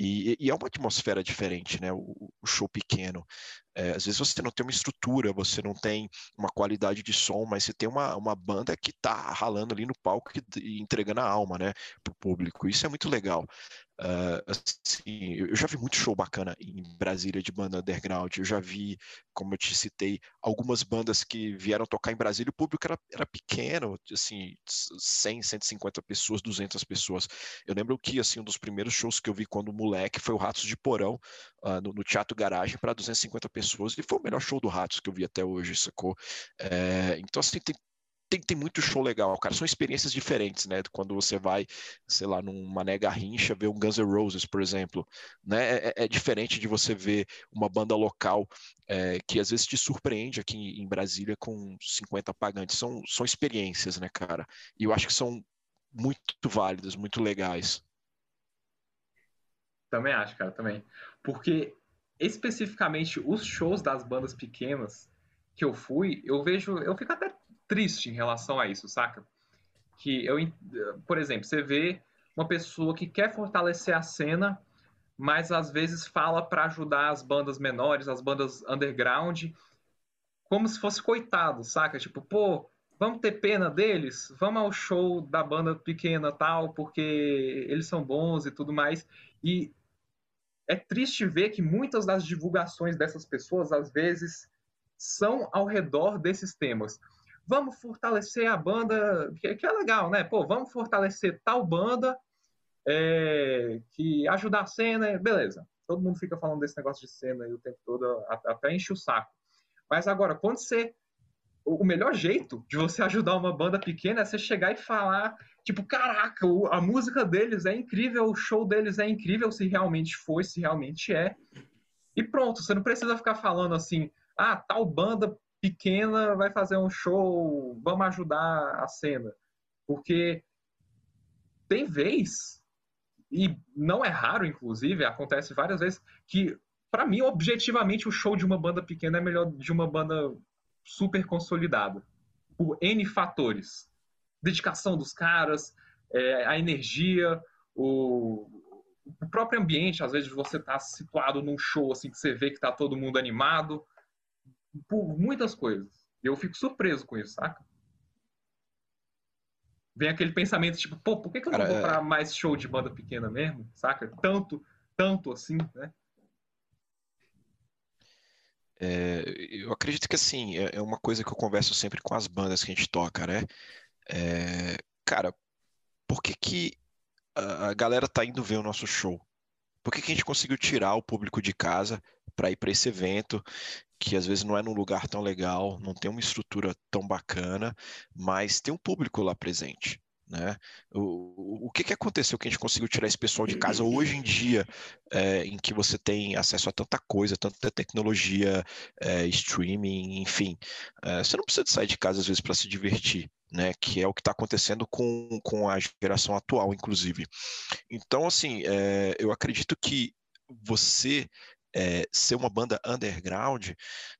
e, e, é uma atmosfera diferente, né? O, o show pequeno. É, às vezes você não tem uma estrutura, você não tem uma qualidade de som, mas você tem uma, uma banda que está ralando ali no palco e entregando a alma, né, para o público. Isso é muito legal. Uh, assim, eu já vi muito show bacana em Brasília de banda underground. Eu já vi, como eu te citei, algumas bandas que vieram tocar em Brasília. O público era, era pequeno, assim, 100, 150 pessoas, 200 pessoas. Eu lembro que assim um dos primeiros shows que eu vi quando moleque foi o Ratos de Porão uh, no, no, Teatro Garagem para 250 pessoas e foi o melhor show do Ratos que eu vi até hoje, sacou? É, então assim tem tem, tem muito show legal, cara. São experiências diferentes, né? Quando você vai, sei lá, num Mané Garrincha, ver um Guns N' Roses, por exemplo. Né? É, é, é diferente de você ver uma banda local é, que às vezes te surpreende aqui em Brasília com 50 pagantes. São, são experiências, né, cara? E eu acho que são muito válidas, muito legais. Também acho, cara, também. Porque especificamente os shows das bandas pequenas que eu fui, eu vejo, eu fico até triste em relação a isso, saca? Que eu, por exemplo, você vê uma pessoa que quer fortalecer a cena, mas às vezes fala para ajudar as bandas menores, as bandas underground, como se fosse coitado, saca? Tipo, pô, vamos ter pena deles? Vamos ao show da banda pequena tal, porque eles são bons e tudo mais. E é triste ver que muitas das divulgações dessas pessoas, às vezes, são ao redor desses temas vamos fortalecer a banda, que, que, é legal, né? Pô, vamos fortalecer tal banda é, que ajuda a cena, beleza. Todo mundo fica falando desse negócio de cena aí o tempo todo, até enche o saco. Mas agora, quando você. O melhor jeito de você ajudar uma banda pequena é você chegar e falar, tipo, caraca, a música deles é incrível, o show deles é incrível, se realmente foi, se realmente é. E pronto, você não precisa ficar falando assim, ah, tal banda pequena vai fazer um show, vamos ajudar a cena. Porque tem vez, e não é raro, inclusive, acontece várias vezes, que, para mim, objetivamente, o show de uma banda pequena é melhor de uma banda super consolidada. Por N fatores. Dedicação dos caras, é, a energia, o, o próprio ambiente, às vezes você está situado num show assim que você vê que está todo mundo animado, por muitas coisas. Eu fico surpreso com isso, saca? Vem aquele pensamento, tipo, pô, por que, que eu não Cara, vou é... pra mais show de banda pequena mesmo, saca? Tanto, tanto assim, né? É, eu acredito que assim, é, é uma coisa que eu converso sempre com as bandas que a gente toca, né? É, cara, por que, que a galera tá indo ver o nosso show? Por que, que a gente conseguiu tirar o público de casa para ir para esse evento que às vezes não é num lugar tão legal, não tem uma estrutura tão bacana, mas tem um público lá presente. Né? O, o que, que aconteceu que a gente conseguiu tirar esse pessoal de casa hoje em dia, é, em que você tem acesso a tanta coisa, tanta tecnologia, é, streaming, enfim. É, você não precisa sair de casa às vezes para se divertir. Né, que é o que está acontecendo com, com a geração atual, inclusive. Então, assim, eu acredito que você é, ser uma banda underground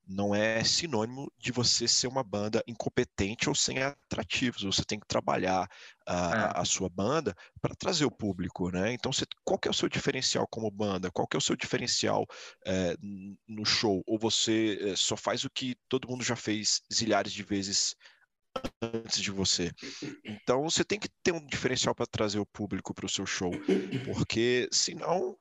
não é sinônimo de você ser uma banda incompetente ou sem atrativos. Você tem que trabalhar a, é. a sua banda para trazer o público, né? Então, você, qual que é o seu diferencial como banda? Qual que é o seu diferencial é, no show? Ou você é, só faz o que todo mundo já fez zilhares de vezes antes de você. Então você tem que ter um diferencial para trazer o público para o seu show, porque senão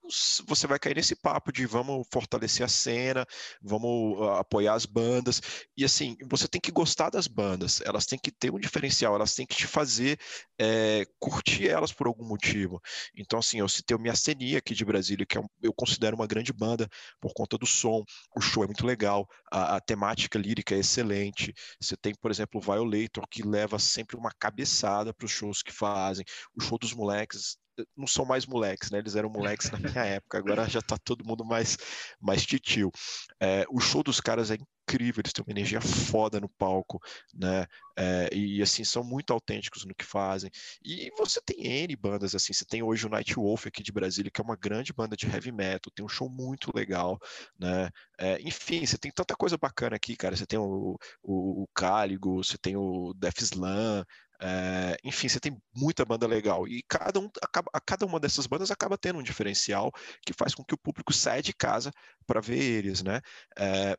você vai cair nesse papo de vamos fortalecer a cena, vamos ah, apoiar as bandas e assim você tem que gostar das bandas, elas têm que ter um diferencial, elas têm que te fazer é, curtir elas por algum motivo. Então assim eu citei o Miacenia aqui de Brasília, que é um, eu considero uma grande banda por conta do som, o show é muito legal, a, a temática lírica é excelente. Você tem por exemplo o Violate Que leva sempre uma cabeçada para os shows que fazem. O show dos moleques não são mais moleques, né? Eles eram moleques na minha época, agora já está todo mundo mais, mais titio. É, o show dos caras é incrível, eles têm uma energia foda no palco, né? É, e assim, são muito autênticos no que fazem. E você tem N bandas, assim, você tem hoje o Night Wolf aqui de Brasília, que é uma grande banda de heavy metal, tem um show muito legal, né? É, enfim, você tem tanta coisa bacana aqui, cara. Você tem o, o, o Cáligo, você tem o Death Slam, é, enfim, você tem muita banda legal e cada, um, acaba, cada uma dessas bandas acaba tendo um diferencial que faz com que o público saia de casa para ver eles, né? É,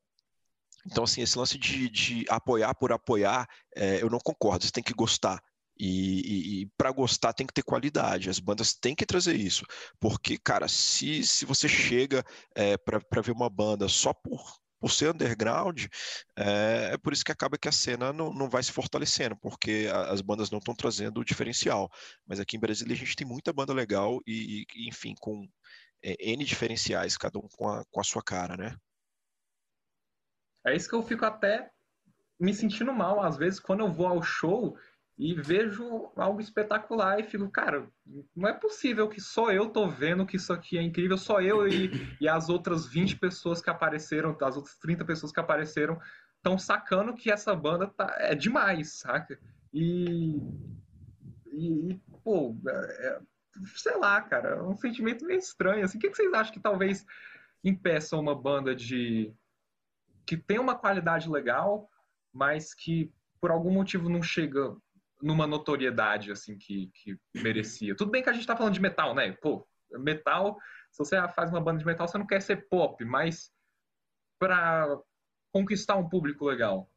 Então, assim, esse lance de, de apoiar por apoiar, é, eu não concordo, você tem que gostar. E, e, e para gostar tem que ter qualidade, as bandas têm que trazer isso. Porque, cara, se, se você chega é, para ver uma banda só por, por ser underground, é, é, por isso que acaba que a cena não, não vai se fortalecendo, porque a, as bandas não estão trazendo o diferencial. Mas aqui em Brasília a gente tem muita banda legal e, e enfim, com é, N diferenciais, cada um com a, com a sua cara, né? É isso que eu fico até me sentindo mal, às vezes, quando eu vou ao show e vejo algo espetacular e fico, cara, não é possível que só eu tô vendo que isso aqui é incrível, só eu e, e as outras 20 pessoas que apareceram, as outras 30 pessoas que apareceram, estão sacando que essa banda tá, é demais, saca? E, e pô, é, é, sei lá, cara, é um sentimento meio estranho. Assim, o que, que vocês acham que talvez impeça uma banda de que tem uma qualidade legal, mas que por algum motivo não chega numa notoriedade assim que, que merecia. Tudo bem que a gente tá falando de metal, né? Pô, metal, se você faz uma banda de metal, você não quer ser pop, mas para conquistar um público legal.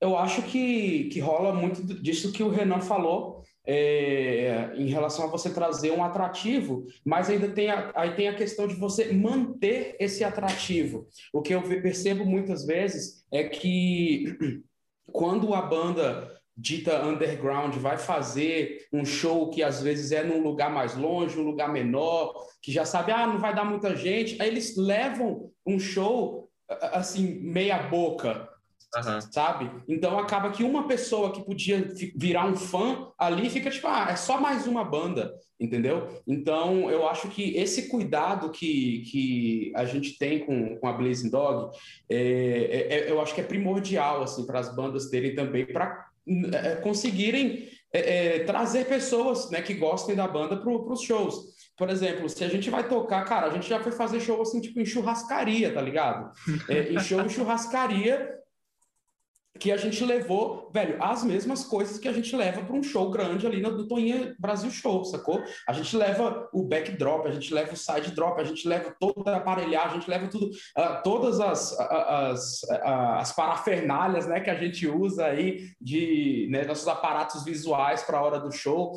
Eu acho que, que rola muito disso que o Renan falou é, em relação a você trazer um atrativo, mas ainda tem a, aí tem a questão de você manter esse atrativo. O que eu percebo muitas vezes é que quando a banda dita underground vai fazer um show que às vezes é num lugar mais longe, um lugar menor, que já sabe, ah, não vai dar muita gente, aí eles levam um show assim meia boca, Uhum. sabe? Então acaba que uma pessoa que podia virar um fã ali fica tipo, ah, é só mais uma banda, entendeu? Então eu acho que esse cuidado que, que a gente tem com, com a Blazing Dog, é, é, é eu acho que é primordial assim para as bandas terem também para é, conseguirem é, é, trazer pessoas né, que gostem da banda para os shows. Por exemplo, se a gente vai tocar, cara, a gente já foi fazer show assim, tipo, em churrascaria, tá ligado? É, em show em churrascaria, que a gente levou, velho, as mesmas coisas que a gente leva para um show grande ali no, Toninha Brasil Show, sacou? A gente leva o backdrop, a gente leva o side drop, a gente leva toda a aparelhagem, a gente leva tudo, uh, todas as, as, as parafernálias, né, que a gente usa aí de né, nossos aparatos visuais para a hora do show.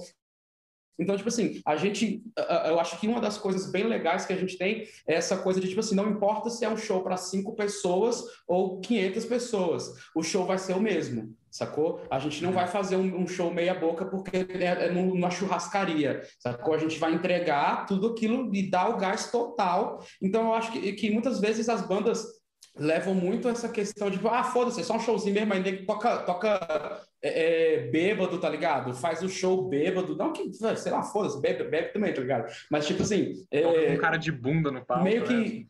Então, tipo assim, a gente, eu acho que uma das coisas bem legais que a gente tem é essa coisa de, tipo assim, não importa se é um show para cinco pessoas ou 500 pessoas, o show vai ser o mesmo, sacou? A gente não vai fazer um, um show meia boca porque é, é numa churrascaria, sacou? A gente vai entregar tudo aquilo e dar o gás total. Então, eu acho que, que muitas vezes as bandas levam muito essa questão de, ah, foda-se, é só um showzinho mesmo, aí toca, toca é, é, bêbado, tá ligado? Faz o show bêbado. Não que, sei lá, foda-se, bebe, bebe também, tá ligado? Mas, tipo assim. É, um cara de bunda no palco. Meio que. Né?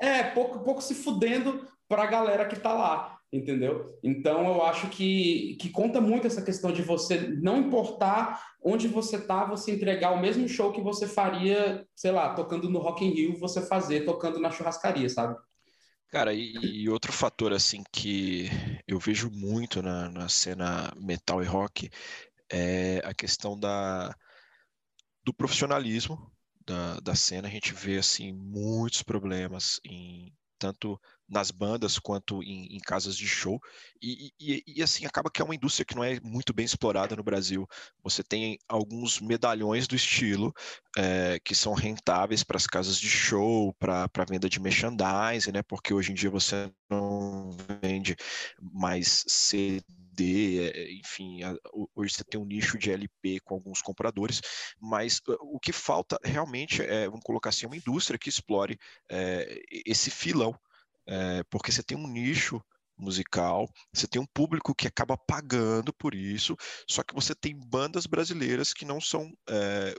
É, pouco, pouco se fudendo pra galera que tá lá, entendeu? Então, eu acho que, que conta muito essa questão de você não importar onde você tá, você entregar o mesmo show que você faria, sei lá, tocando no Rock in Rio, você fazer tocando na churrascaria, sabe? Cara, e, e, outro fator assim que eu vejo muito na, na cena metal e rock é a questão da, do profissionalismo da, da cena. A gente vê assim muitos problemas em tanto nas bandas quanto em, em casas de show. E, e, e, assim, acaba que é uma indústria que não é muito bem explorada no Brasil. Você tem alguns medalhões do estilo é, que são rentáveis para as casas de show, para a venda de merchandising, né? Porque hoje em dia você não vende mais CD, é, enfim, hoje você tem um nicho de LP com alguns compradores, mas o que falta realmente é, vamos colocar assim, uma indústria que explore é, esse filão é, porque você tem um nicho musical, você tem um público que acaba pagando por isso, só que você tem bandas brasileiras que não são é,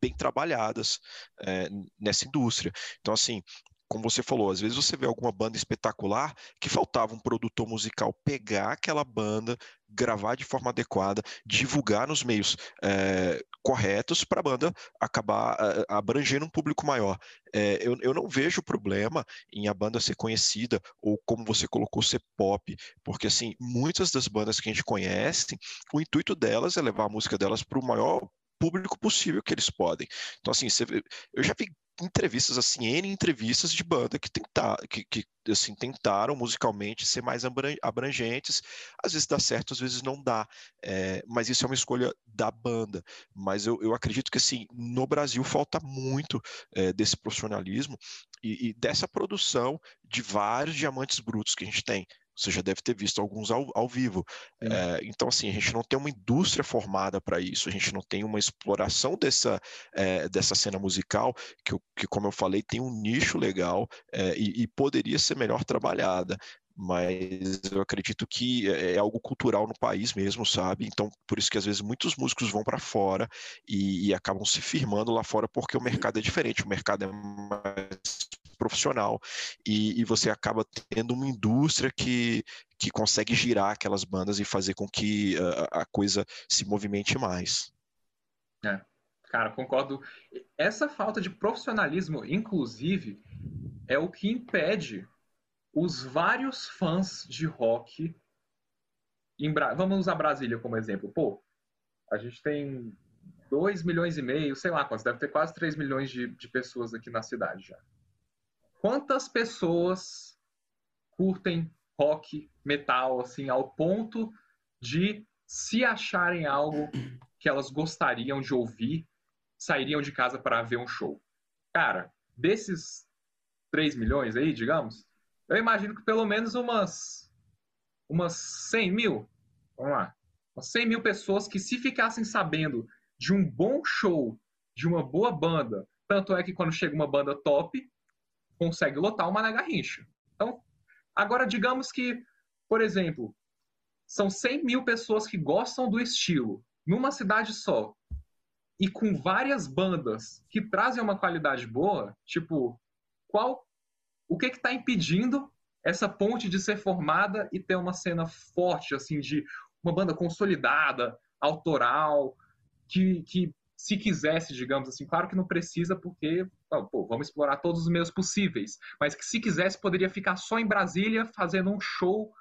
bem trabalhadas é, nessa indústria. Então, assim, como você falou, às vezes você vê alguma banda espetacular que faltava um produtor musical pegar aquela banda, gravar de forma adequada, divulgar nos meios é, corretos para a banda acabar é, abrangendo um público maior. É, eu, eu não vejo problema em a banda ser conhecida ou, como você colocou, ser pop, porque assim, muitas das bandas que a gente conhece, o intuito delas é levar a música delas para o maior público possível que eles podem. Então, assim, você, eu já vi entrevistas, assim, N entrevistas de banda que, tentar, que, que assim, tentaram musicalmente ser mais abrangentes. Às vezes dá certo, às vezes não dá. É, mas isso é uma escolha da banda. Mas eu, eu acredito que, assim, no Brasil falta muito é, desse profissionalismo e, e dessa produção de vários diamantes brutos que a gente tem. Você já deve ter visto alguns ao, ao vivo. É, então, assim, a gente não tem uma indústria formada para isso, a gente não tem uma exploração dessa, é, dessa cena musical, que, que, como eu falei, tem um nicho legal é, e, e poderia ser melhor trabalhada mas eu acredito que é, é algo cultural no país mesmo, sabe? Então, por isso que às vezes muitos músicos vão para fora e, e, acabam se firmando lá fora porque o mercado é diferente, o mercado é mais profissional e, e, você acaba tendo uma indústria que, que consegue girar aquelas bandas e fazer com que a, a coisa se movimente mais. É, cara, concordo. Essa falta de profissionalismo, inclusive, é o que impede os vários fãs de rock. Em Bra... Vamos usar Brasília como exemplo. Pô, a gente tem 2 milhões e meio, sei lá quantos, deve ter quase 3 milhões de, de pessoas aqui na cidade já. Quantas pessoas curtem rock, metal, assim, ao ponto de se acharem algo que elas gostariam de ouvir, sairiam de casa para ver um show? Cara, desses 3 milhões aí, digamos, eu imagino que pelo menos umas, umas 100 mil, vamos lá, umas 100 mil pessoas que se ficassem sabendo de um bom show, de uma boa banda, tanto é que quando chega uma banda top, consegue lotar uma Mané Garrincha. Então, agora digamos que, por exemplo, são 100 mil pessoas que gostam do estilo numa cidade só e com várias bandas que trazem uma qualidade boa, tipo, qual o que está impedindo essa ponte de ser formada e ter uma cena forte, assim, de uma banda consolidada, autoral, que, que se quisesse, digamos assim, claro que não precisa porque, pô, vamos explorar todos os meios possíveis, mas que se quisesse poderia ficar só em Brasília fazendo um show,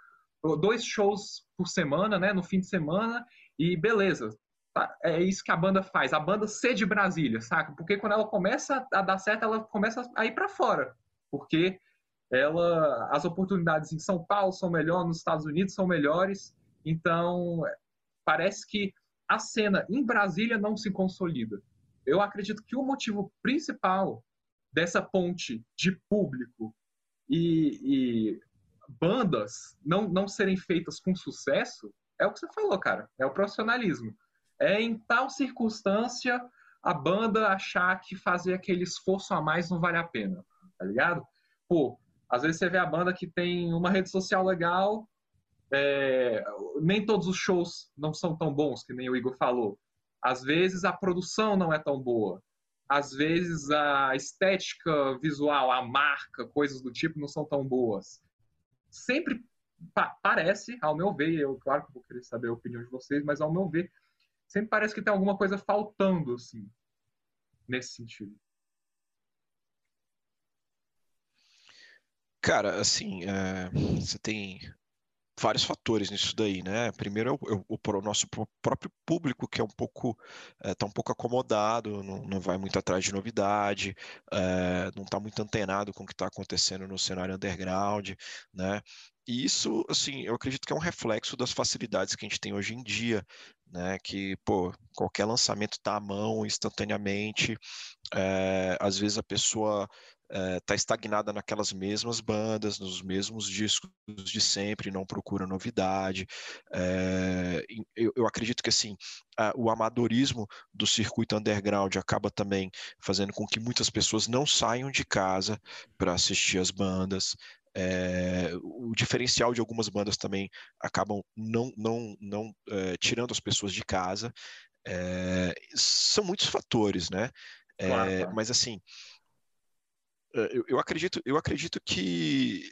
dois shows por semana, né, no fim de semana, e beleza. Tá, é isso que a banda faz, a banda ser de Brasília, saca? Porque quando ela começa a dar certo, ela começa a ir para fora, porque ela, as oportunidades em São Paulo são melhores, nos Estados Unidos são melhores, então parece que a cena em Brasília não se consolida. Eu acredito que o motivo principal dessa ponte de público e, e bandas não, não serem feitas com sucesso é o que você falou, cara. É o profissionalismo. É em tal circunstância a banda achar que fazer aquele esforço a mais não vale a pena, tá ligado? Pô, às vezes você vê a banda que tem uma rede social legal, é, nem todos os shows não são tão bons, que nem o Igor falou. Às vezes a produção não é tão boa. Às vezes a estética visual, a marca, coisas do tipo não são tão boas. Sempre pa parece, ao meu ver, eu claro que vou querer saber a opinião de vocês, mas ao meu ver, sempre parece que tem alguma coisa faltando, assim, nesse sentido. Cara, assim, é, você tem vários fatores nisso daí, né? Primeiro é o, é o, o nosso próprio público que é um pouco está é, um pouco acomodado, não, não, vai muito atrás de novidade, é, não está muito antenado com o que está acontecendo no cenário underground, né? E isso, assim, eu acredito que é um reflexo das facilidades que a gente tem hoje em dia, né? Que, pô, qualquer lançamento está à mão instantaneamente, é, às vezes a pessoa está eh, estagnada naquelas mesmas bandas, nos mesmos discos de sempre, não procura novidade. É, eu, eu, acredito que assim o amadorismo do circuito underground acaba também fazendo com que muitas pessoas não saiam de casa para assistir as bandas. É, o diferencial de algumas bandas também acabam não, não, não é, tirando as pessoas de casa. são muitos fatores, né? Claro, Mas assim, é, eu, eu, acredito, eu acredito que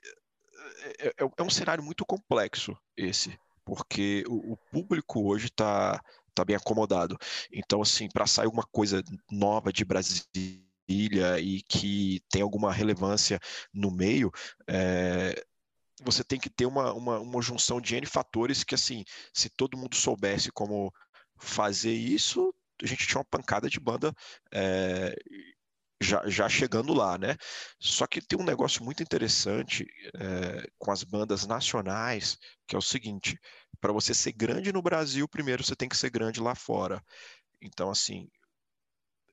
é, é, é, um cenário muito complexo esse, porque o, o público hoje está tá bem acomodado. Então, assim, para sair alguma coisa nova de Brasília e que tem alguma relevância no meio, é, você tem que ter uma, uma, uma junção de N fatores que, assim, se todo mundo soubesse como fazer isso, a gente tinha uma pancada de banda é, já, já chegando lá, né? Só que tem um negócio muito interessante é, com as bandas nacionais, que é o seguinte: para você ser grande no Brasil, primeiro você tem que ser grande lá fora. Então, assim,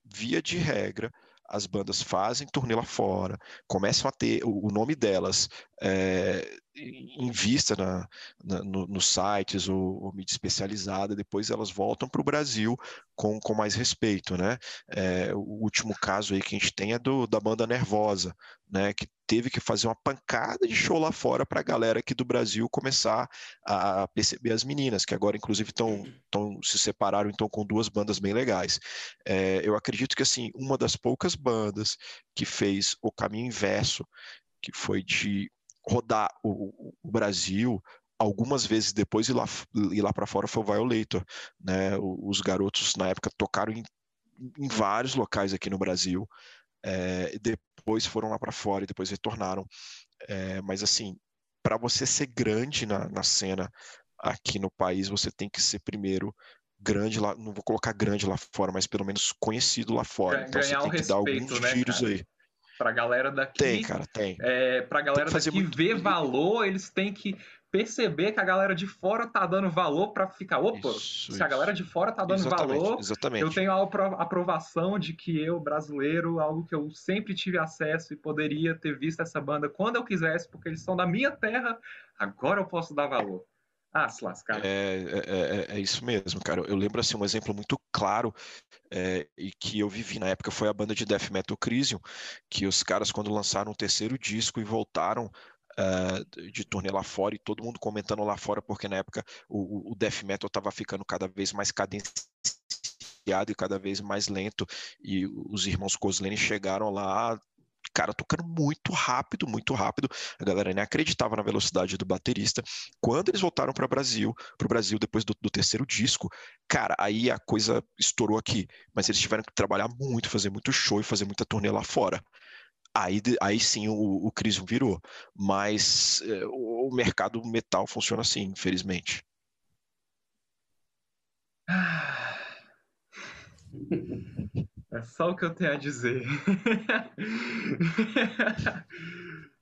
via de regra, as bandas fazem turnê lá fora, começam a ter o, nome delas é, em vista na, na, no, nos sites ou, ou, mídia especializada, depois elas voltam para o Brasil com, com mais respeito, né? É, o último caso aí que a gente tem é do, da banda Nervosa, né? Que teve que fazer uma pancada de show lá fora para a galera aqui do Brasil começar a perceber as meninas, que agora inclusive estão se separaram então com duas bandas bem legais. É, eu acredito que assim uma das poucas bandas que fez o caminho inverso, que foi de rodar o, o Brasil algumas vezes depois ir lá, ir lá para fora foi o Violator. Né? Os garotos na época tocaram em, em vários locais aqui no Brasil, é, depois foram lá para fora e depois retornaram. É, mas assim, para você ser grande na, na cena aqui no país, você tem que ser primeiro grande lá, não vou colocar grande lá fora, mas pelo menos conhecido lá fora. Então você tem que respeito, dar alguns né, tiros cara? aí. Pra galera daqui. Tem, cara, tem. É, pra galera daqui ver valor, eles têm que perceber que a galera de fora tá dando valor para ficar, opa, isso, se a galera de fora tá dando exatamente, valor, exatamente. eu tenho a aprovação de que eu, brasileiro, algo que eu sempre tive acesso e poderia ter visto essa banda quando eu quisesse, porque eles são da minha terra, agora eu posso dar valor. Ah, se lascar. É, é, é, é, isso mesmo, cara. Eu lembro assim, um exemplo muito claro é, e que eu vivi na época foi a banda de death metal Crisium, que os caras, quando lançaram o terceiro disco e voltaram uh, de turnê lá fora, e todo mundo comentando lá fora, porque na época o, o death metal estava ficando cada vez mais cadenciado e cada vez mais lento, e os irmãos Kozleni chegaram lá cara tocando muito rápido, muito rápido. A galera nem acreditava na velocidade do baterista. Quando eles voltaram para o Brasil, para o Brasil depois do, do, terceiro disco, cara, aí a coisa estourou aqui. Mas eles tiveram que trabalhar muito, fazer muito show e fazer muita turnê lá fora. Aí, aí sim o, o Crisium virou. Mas é, o, o mercado metal funciona assim, infelizmente. É só o que eu tenho a dizer.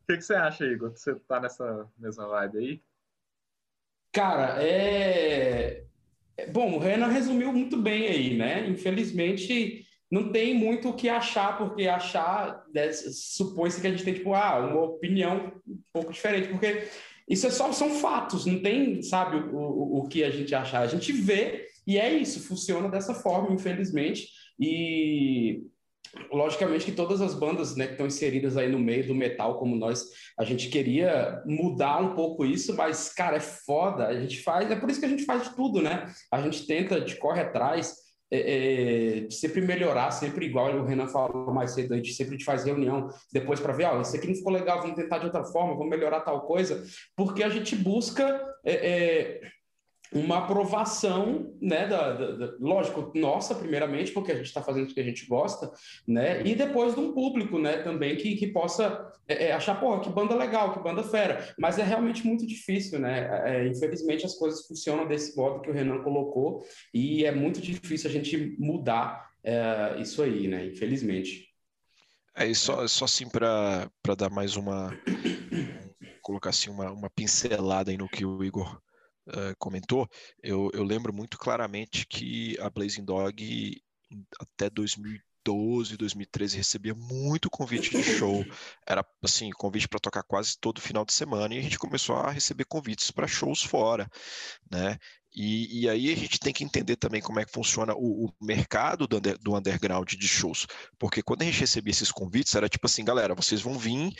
O que, que, você acha, Igor? Você tá nessa mesma vibe aí? Cara, é... é. Bom, o Renan resumiu muito bem aí, né? Infelizmente, não tem muito o que achar, porque achar né, supõe-se que a gente tem, tipo, ah, uma opinião um pouco diferente, porque isso é só são fatos, não tem, sabe, o, o, o que a gente achar. A gente vê e é isso, funciona dessa forma, infelizmente. E logicamente que todas as bandas né, que estão inseridas aí no meio do metal, como nós, a gente queria mudar um pouco isso, mas, cara, é foda. A gente faz, é por isso que a gente faz de tudo, né? A gente tenta, a gente corre atrás. É, é, sempre melhorar, sempre igual o Renan falou mais cedo, a gente sempre faz reunião depois para ver, ó, isso aqui não ficou legal, vamos tentar de outra forma, vamos melhorar tal coisa, porque a gente busca é, é uma aprovação, né, da, da, da, lógico, nossa, primeiramente, porque a gente está fazendo o que a gente gosta, né, e depois de um público, né, também que, que possa é, é, achar, porra, que banda legal, que banda fera, mas é realmente muito difícil, né, é, infelizmente as coisas funcionam desse modo que o Renan colocou, e é muito difícil a gente mudar é, isso aí, né, infelizmente. É, e só, só assim para dar mais uma, colocar assim uma, uma pincelada aí no que o Igor uh, comentou, eu, eu lembro muito claramente que a Blazing Dog, até 2012, 2013, recebia muito convite de show. Era assim, convite para tocar quase todo final de semana, e a gente começou a receber convites para shows fora, né? E, e, aí a gente tem que entender também como é que funciona o, o mercado do, under, do underground de shows. Porque quando a gente recebia esses convites, era tipo assim, galera, vocês vão vir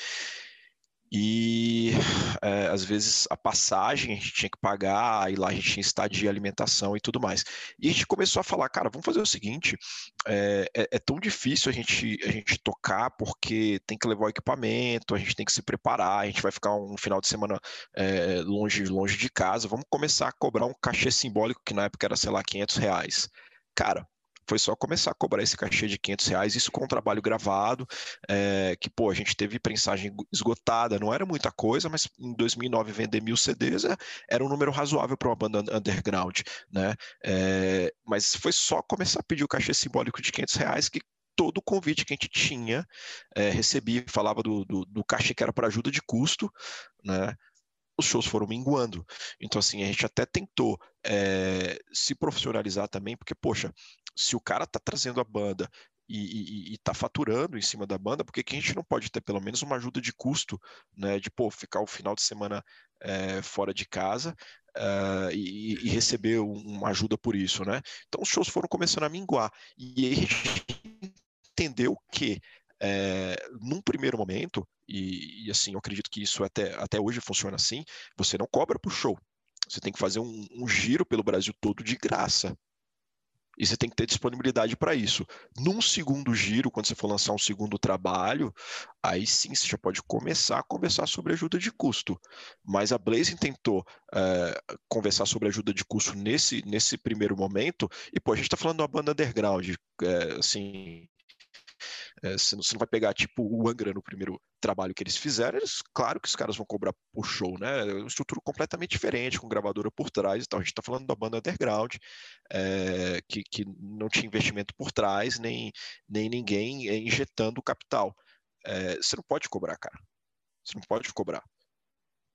e é, às vezes a passagem a gente tinha que pagar, e lá a gente tinha estadia, alimentação e tudo mais. E a gente começou a falar, cara, vamos fazer o seguinte: é, é, é, tão difícil a gente, a gente tocar porque tem que levar o equipamento, a gente tem que se preparar, a gente vai ficar um final de semana é, longe, longe de casa, vamos começar a cobrar um cachê simbólico que na época era, sei lá, 500 reais. Cara, foi só começar a cobrar esse cachê de 500 reais, isso com um trabalho gravado, é, que, pô, a gente teve prensagem esgotada, não era muita coisa, mas em 2009 vender mil CDs é, era um número razoável para uma banda underground, né? É, mas foi só começar a pedir o cachê simbólico de 500 reais que todo o convite que a gente tinha, é, recebia, falava do, do, do cachê que era para ajuda de custo, né? os shows foram minguando. Então, assim, a gente até tentou é, se profissionalizar também, porque, poxa, se o cara tá trazendo a banda e, está faturando em cima da banda, porque que a gente não pode ter pelo menos uma ajuda de custo, né? De pô, ficar o final de semana é, fora de casa uh, e, e, receber uma ajuda por isso, né? Então os shows foram começando a minguar. E aí a gente entendeu que é, num primeiro momento, e, e, assim, eu acredito que isso até, até hoje funciona assim, você não cobra por show. Você tem que fazer um, um giro pelo Brasil todo de graça. E você tem que ter disponibilidade para isso. Num segundo giro, quando você for lançar um segundo trabalho, aí sim você já pode começar a conversar sobre ajuda de custo. Mas a Blazing tentou é, conversar sobre ajuda de custo nesse, nesse primeiro momento, e pô, a gente está falando de uma banda underground, é, assim, é, você, não, não, vai pegar tipo o Angra no primeiro trabalho que eles fizeram, eles, claro que os caras vão cobrar por show, né? É uma estrutura completamente diferente, com gravadora por trás. Então a gente está falando da banda underground, é, que, que não tinha investimento por trás, nem, nem ninguém injetando capital. É, você não pode cobrar, cara. Você não pode cobrar.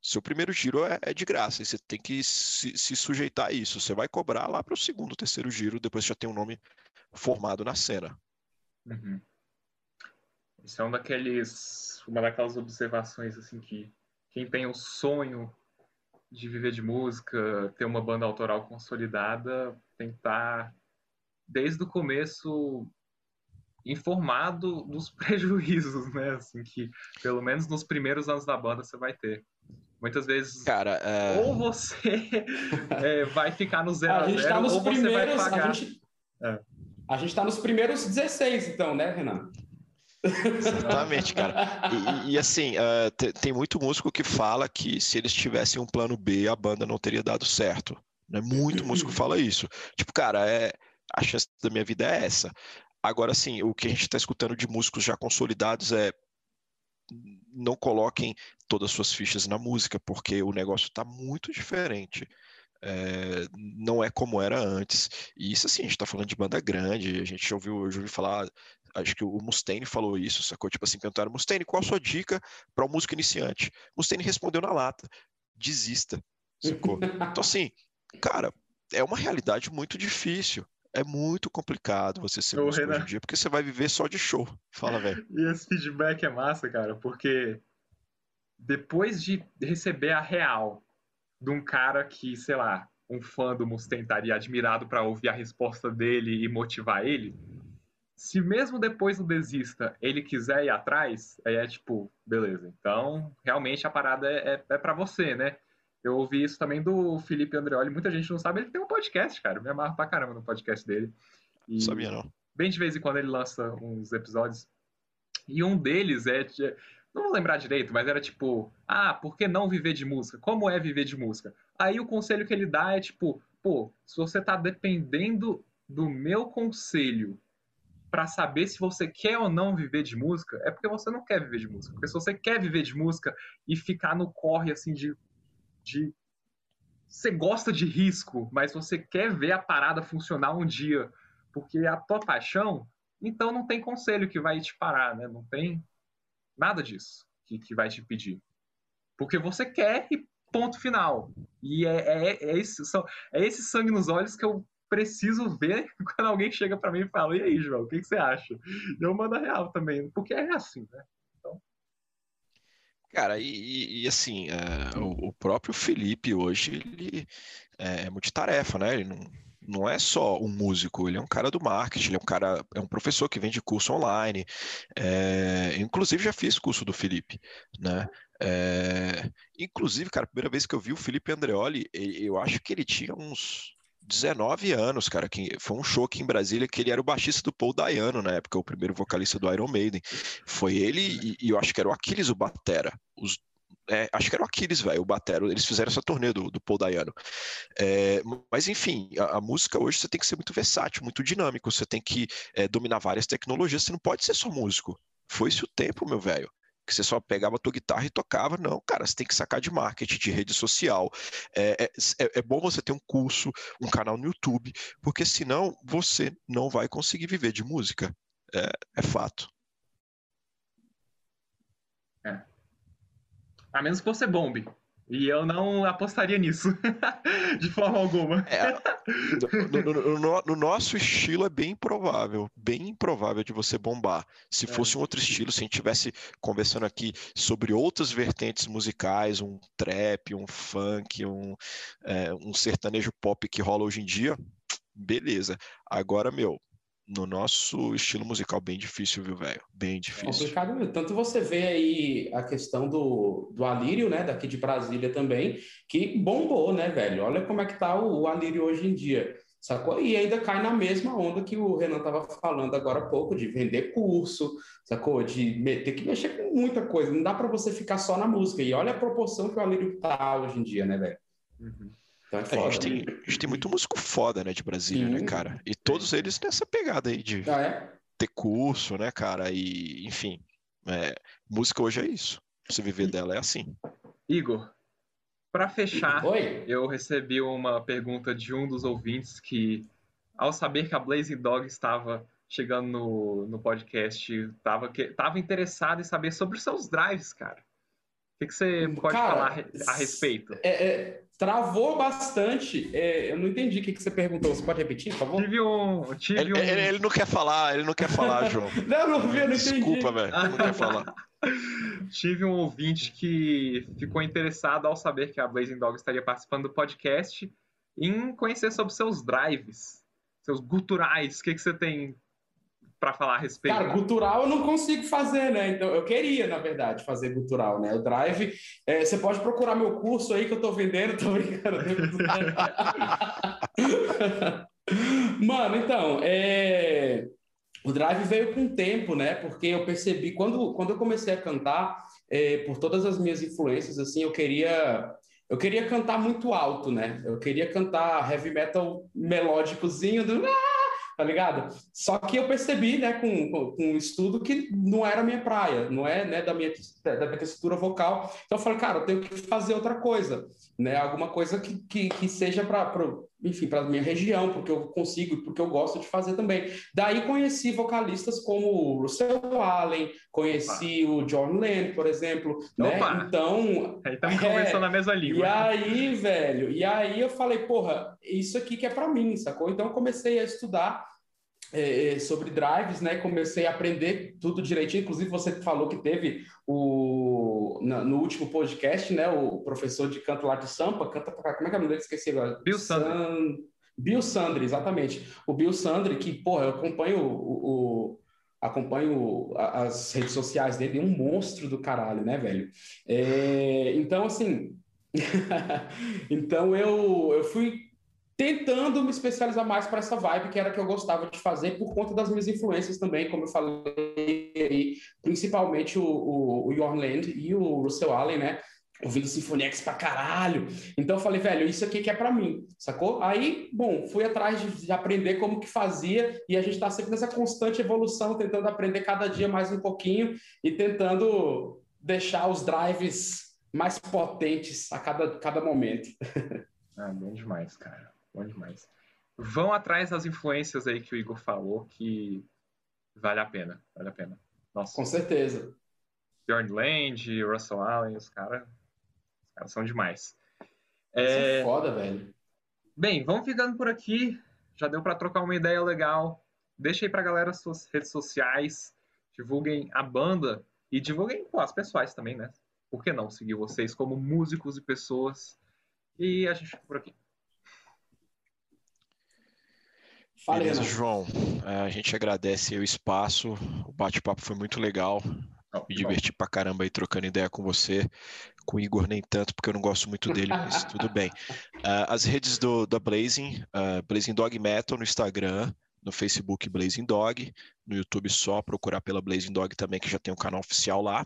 Seu primeiro giro é, é de graça e você tem que se, se, sujeitar a isso. Você vai cobrar lá para o segundo, terceiro giro, depois já tem um nome formado na cena. Uhum. Isso é um daqueles, uma daquelas observações assim que quem tem o sonho de viver de música, ter uma banda autoral consolidada, tem que estar desde o começo informado dos prejuízos, né? Assim que pelo menos nos primeiros anos da banda você vai ter. Muitas vezes, cara, é... ou você é, vai ficar no zero a, a zero, tá ou você vai pagar. A gente, é. a gente tá nos primeiros 16, então, né, Renan? Exatamente, cara. E, e assim, uh, tem muito músico que fala que se eles tivessem um plano B, a banda não teria dado certo. Né? Muito músico fala isso. Tipo, cara, é, a chance da minha vida é essa. Agora, assim, o que a gente está escutando de músicos já consolidados é não coloquem todas as suas fichas na música, porque o negócio está muito diferente. É, não é como era antes. E isso assim, a gente está falando de banda grande, a gente já ouviu, já ouviu falar acho que o Mustaine falou isso, sacou? Tipo assim, perguntaram, Mustaine, qual a sua dica para um músico iniciante? Mustaine respondeu na lata, desista, sacou? então assim, cara, é uma realidade muito difícil. É muito complicado você ser Ô, músico Renan. hoje em dia, porque você vai viver só de show. Fala, velho. E esse feedback é massa, cara, porque depois de receber a real de um cara que, sei lá, um fã do Mustaine estaria admirado para ouvir a resposta dele e motivar ele, se mesmo depois do desista ele quiser ir atrás, aí é tipo, beleza. Então, realmente a parada é, é, é para você, né? Eu ouvi isso também do Felipe Andreoli. Muita gente não sabe, ele tem um podcast, cara. Eu me amarro pra caramba no podcast dele. E Sabia não. Bem de vez em quando ele lança uns episódios. E um deles é. Não vou lembrar direito, mas era tipo: ah, por que não viver de música? Como é viver de música? Aí o conselho que ele dá é tipo: pô, se você tá dependendo do meu conselho para saber se você quer ou não viver de música, é porque você não quer viver de música. Porque se você quer viver de música e ficar no corre assim de, de você gosta de risco, mas você quer ver a parada funcionar um dia, porque é a tua paixão, então não tem conselho que vai te parar, né? Não tem nada disso que, que vai te pedir. Porque você quer e ponto final. E é, é, é, esse, é esse sangue nos olhos que eu preciso ver quando alguém chega para mim e fala: e aí, João, o que, que você acha? Eu mando a real também, porque é assim, né? Então... Cara, e, e assim, é, o, o, próprio Felipe hoje, ele é, é multitarefa, né? Ele não, não é só um músico, ele é um cara do marketing, ele é um cara, é um professor que vende curso online. É, inclusive já fiz curso do Felipe, né? É, inclusive, cara, a primeira vez que eu vi o Felipe Andreoli, eu acho que ele tinha uns 19 anos, cara, que foi um show aqui em Brasília que ele era o baixista do Paul Dayano na época, o primeiro vocalista do Iron Maiden. Foi ele e, e eu acho que era o Aquiles o batera. Os, é, acho que era o Aquiles, velho, o batera. Eles fizeram essa turnê do, do Paul Dayano. É, mas enfim, a, a, música hoje você tem que ser muito versátil, muito dinâmico. Você tem que é, dominar várias tecnologias. Você não pode ser só músico. Foi esse o tempo, meu velho que você só pegava a tua guitarra e tocava. Não, cara, você tem que sacar de marketing, de rede social. É, é, é, é, bom você ter um curso, um canal no YouTube, porque senão você não vai conseguir viver de música. É, é fato. É. A menos que você bombe. E eu não apostaria nisso, de forma alguma. É, no, no, no, no, nosso estilo é bem improvável, bem improvável de você bombar. Se é. fosse um outro estilo, se a gente estivesse conversando aqui sobre outras vertentes musicais, um trap, um funk, um, é, um sertanejo pop que rola hoje em dia, beleza. Agora, meu, no nosso estilo musical bem difícil, viu, velho? Bem difícil. Complicado Tanto você vê aí a questão do, do Alírio, né, daqui de Brasília também, que bombou, né, velho? Olha como é que tá o, o Alírio hoje em dia. Sacou? E ainda cai na mesma onda que o Renan tava falando agora há pouco, de vender curso, sacou? De ter que mexer com muita coisa. Não dá para você ficar só na música. E olha a proporção que o Alírio tá hoje em dia, né, velho? Uhum. Então é foda, a, gente tem, né? a gente tem muito músico foda, né, de Brasília, né, Sim. né, cara? E todos eles nessa pegada aí de ah, é? ter curso, né, cara? E, enfim, é, música hoje é isso. Você viver dela é assim. Igor, para fechar, Oi? eu recebi uma pergunta de um dos ouvintes que, ao saber que a Blazing Dog estava chegando no, no podcast, estava tava interessado em saber sobre os seus drives, cara. O que, que você pode cara, falar a respeito? É, é, Travou bastante. É, eu não entendi o que, que você perguntou. Você pode repetir, por favor? Tive um. Tive ele, um... Ele, ele, não quer falar, ele não quer falar, João. não, não vi, eu não entendi. Desculpa, velho. Não quer falar. Tive um ouvinte que ficou interessado ao saber que a Blazing Dog estaria participando do podcast em conhecer sobre seus drives, seus guturais. O que, que você tem para falar a respeito? Cara, cultural eu não consigo fazer, né? Então eu queria, na verdade, fazer cultural, né? O Drive, é, você pode procurar meu curso aí que eu tô vendendo, tô brincando. Mano, então, é... o Drive veio com o tempo, né? Porque eu percebi quando, quando eu comecei a cantar, é, por todas as minhas influências, assim, eu queria eu queria cantar muito alto, né? Eu queria cantar heavy metal melódicozinho do tá ligado? Só que eu percebi, né, com, com, um estudo que não era minha praia, não é, né, da minha, da minha textura vocal. Então eu falei, cara, eu tenho que fazer outra coisa, né, alguma coisa que, que, que seja para, enfim, para minha região, porque eu consigo, porque eu gosto de fazer também. Daí conheci vocalistas como o Russell Allen, conheci Opa. o John Lennon, por exemplo, né? Então, aí é, conversando na mesma língua. E aí, velho, e aí eu falei, porra, isso aqui que é para mim, sacou? Então eu comecei a estudar é, é, sobre drives, né? Comecei a aprender tudo direitinho. Inclusive, você falou que teve o no último podcast, né? O professor de canto lá de Sampa, canta como é que é o nome dele? Esqueci agora. Bill Sandri. San... Bill Sandri, exatamente. O Bill Sandri, que, porra, eu acompanho o, o acompanho as redes sociais dele, é um monstro do caralho, né, velho? É, então, assim, então eu, eu fui tentando me especializar mais para essa vibe que era que eu gostava de fazer por conta das minhas influências também, como eu falei aí, principalmente o, o, Yorn Land e o Russell Allen, né? Ouvindo Symphony X pra caralho. Então eu falei, velho, isso aqui que é para mim, sacou? Aí, bom, fui atrás de, de, aprender como que fazia e a gente tá sempre nessa constante evolução, tentando aprender cada dia mais um pouquinho e tentando deixar os drives mais potentes a cada, cada momento. Ah, bom demais, cara. Bom demais. Vão atrás das influências aí que o Igor falou, que vale a pena. Vale a pena. Nossa. Com certeza. Bjorn Land, Russell Allen, os caras os cara são demais. É... foda, velho. Bem, vamos ficando por aqui. Já deu para trocar uma ideia legal. Deixa aí pra galera as suas redes sociais. Divulguem a banda e divulguem pô, as pessoais também, né? Por que não seguir vocês como músicos e pessoas? E a gente fica por aqui. Beleza, João. É, a gente agradece o espaço. O bate-papo foi muito legal. Me diverti pra caramba aí trocando ideia com você. Com o Igor nem tanto, porque eu não gosto muito dele, mas tudo bem. Uh, as redes do, da Blazing, uh, Blazing Dog Metal no Instagram, no Facebook Blazing Dog, no YouTube só procurar pela Blazing Dog também, que já tem um canal oficial lá.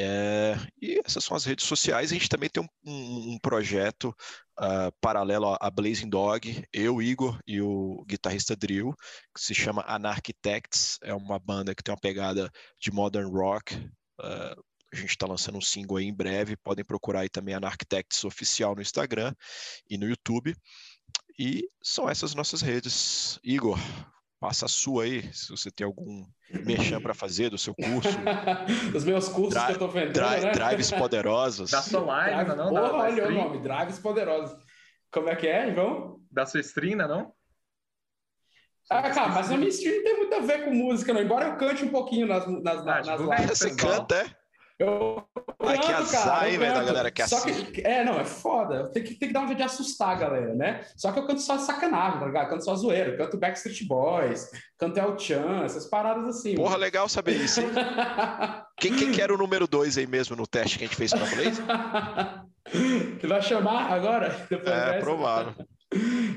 É, e essas são as redes sociais. A gente também tem um, um, um projeto uh, paralelo à Blazing Dog, eu, Igor e o guitarrista Drill, que se chama Anarchitects. É uma banda que tem uma pegada de modern rock. Uh, a gente está lançando um single aí em breve. Podem procurar aí também Anarchitects Oficial no Instagram e no YouTube. E são essas nossas redes. Igor, Passa a sua aí, se você tem algum mexão para fazer do seu curso. Os meus cursos Dri que eu tô vendendo, dri né? Drives poderosos. Da sua live, Drive, não? Porra, olha o nome, Drives poderosos. Como é que é, João? Da sua stream, não? Ah, cara, mas a minha stream não tem muito a ver com música, não. Embora eu cante um pouquinho nas, nas, ah, nas lives. Você canta, é? Eu Ai, que azar, hein, velho, da galera que Só que, é, não, é foda. Tem que, tem que dar um jeito de assustar a galera, né? Só que eu canto só sacanagem, tá ligado? Eu canto só zoeiro. Eu canto Backstreet Boys, canto El Chan, essas paradas assim. Porra, mano. legal saber isso, hein? quem, quem que era o número dois aí mesmo no teste que a gente fez pra? Você vai chamar agora? É, provável.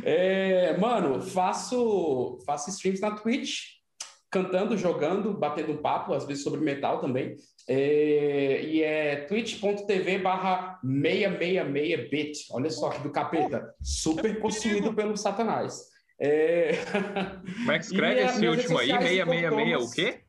É, mano, faço, faço streams na Twitch, cantando, jogando, batendo um papo, às vezes sobre metal também. É, e é twitch.tv barra 666bit. Olha só que do capeta. Super possuído pelo Satanás. É... Como é que escreve esse último aí? 666 o quê?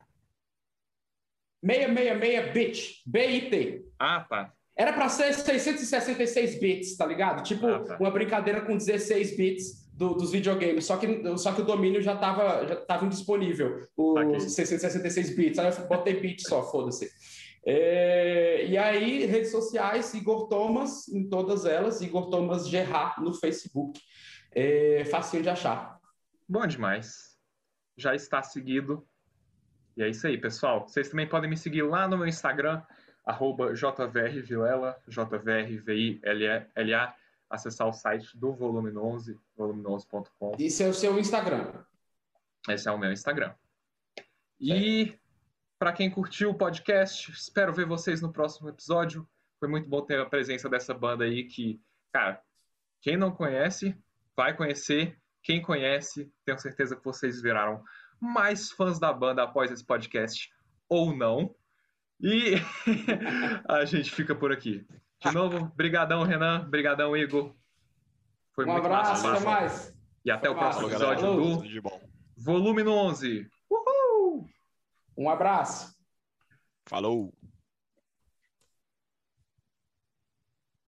666bit. B-I-T. Ah, tá. Era para ser 666 bits, tá ligado? Tipo, ah, tá. uma brincadeira com 16 bits do, dos videogames, só que, só que o domínio já estava já tava indisponível, os okay. 666 bits. Aí eu botei bits só, foda-se. É, e aí, redes sociais, Igor Thomas, em todas elas, Igor Thomas Gerard no Facebook. É, facinho de achar. Bom demais. Já está seguido. E é isso aí, pessoal. Vocês também podem me seguir lá no meu Instagram, arroba jvrvilela, acessar o site do Volume 11, volume11.com. Esse é o seu Instagram. Esse é o meu Instagram. E para quem curtiu o podcast, espero ver vocês no próximo episódio. Foi muito bom ter a presença dessa banda aí que, cara, quem não conhece, vai conhecer. Quem conhece, tenho certeza que vocês viraram mais fãs da banda após esse podcast ou não. E a gente fica por aqui. De novo, brigadão, Renan. Brigadão, Igor. Foi um muito abraço, massa. Até mais. E até Foi o próximo massa, episódio do Volume 11. Uhul! Um abraço. Falou.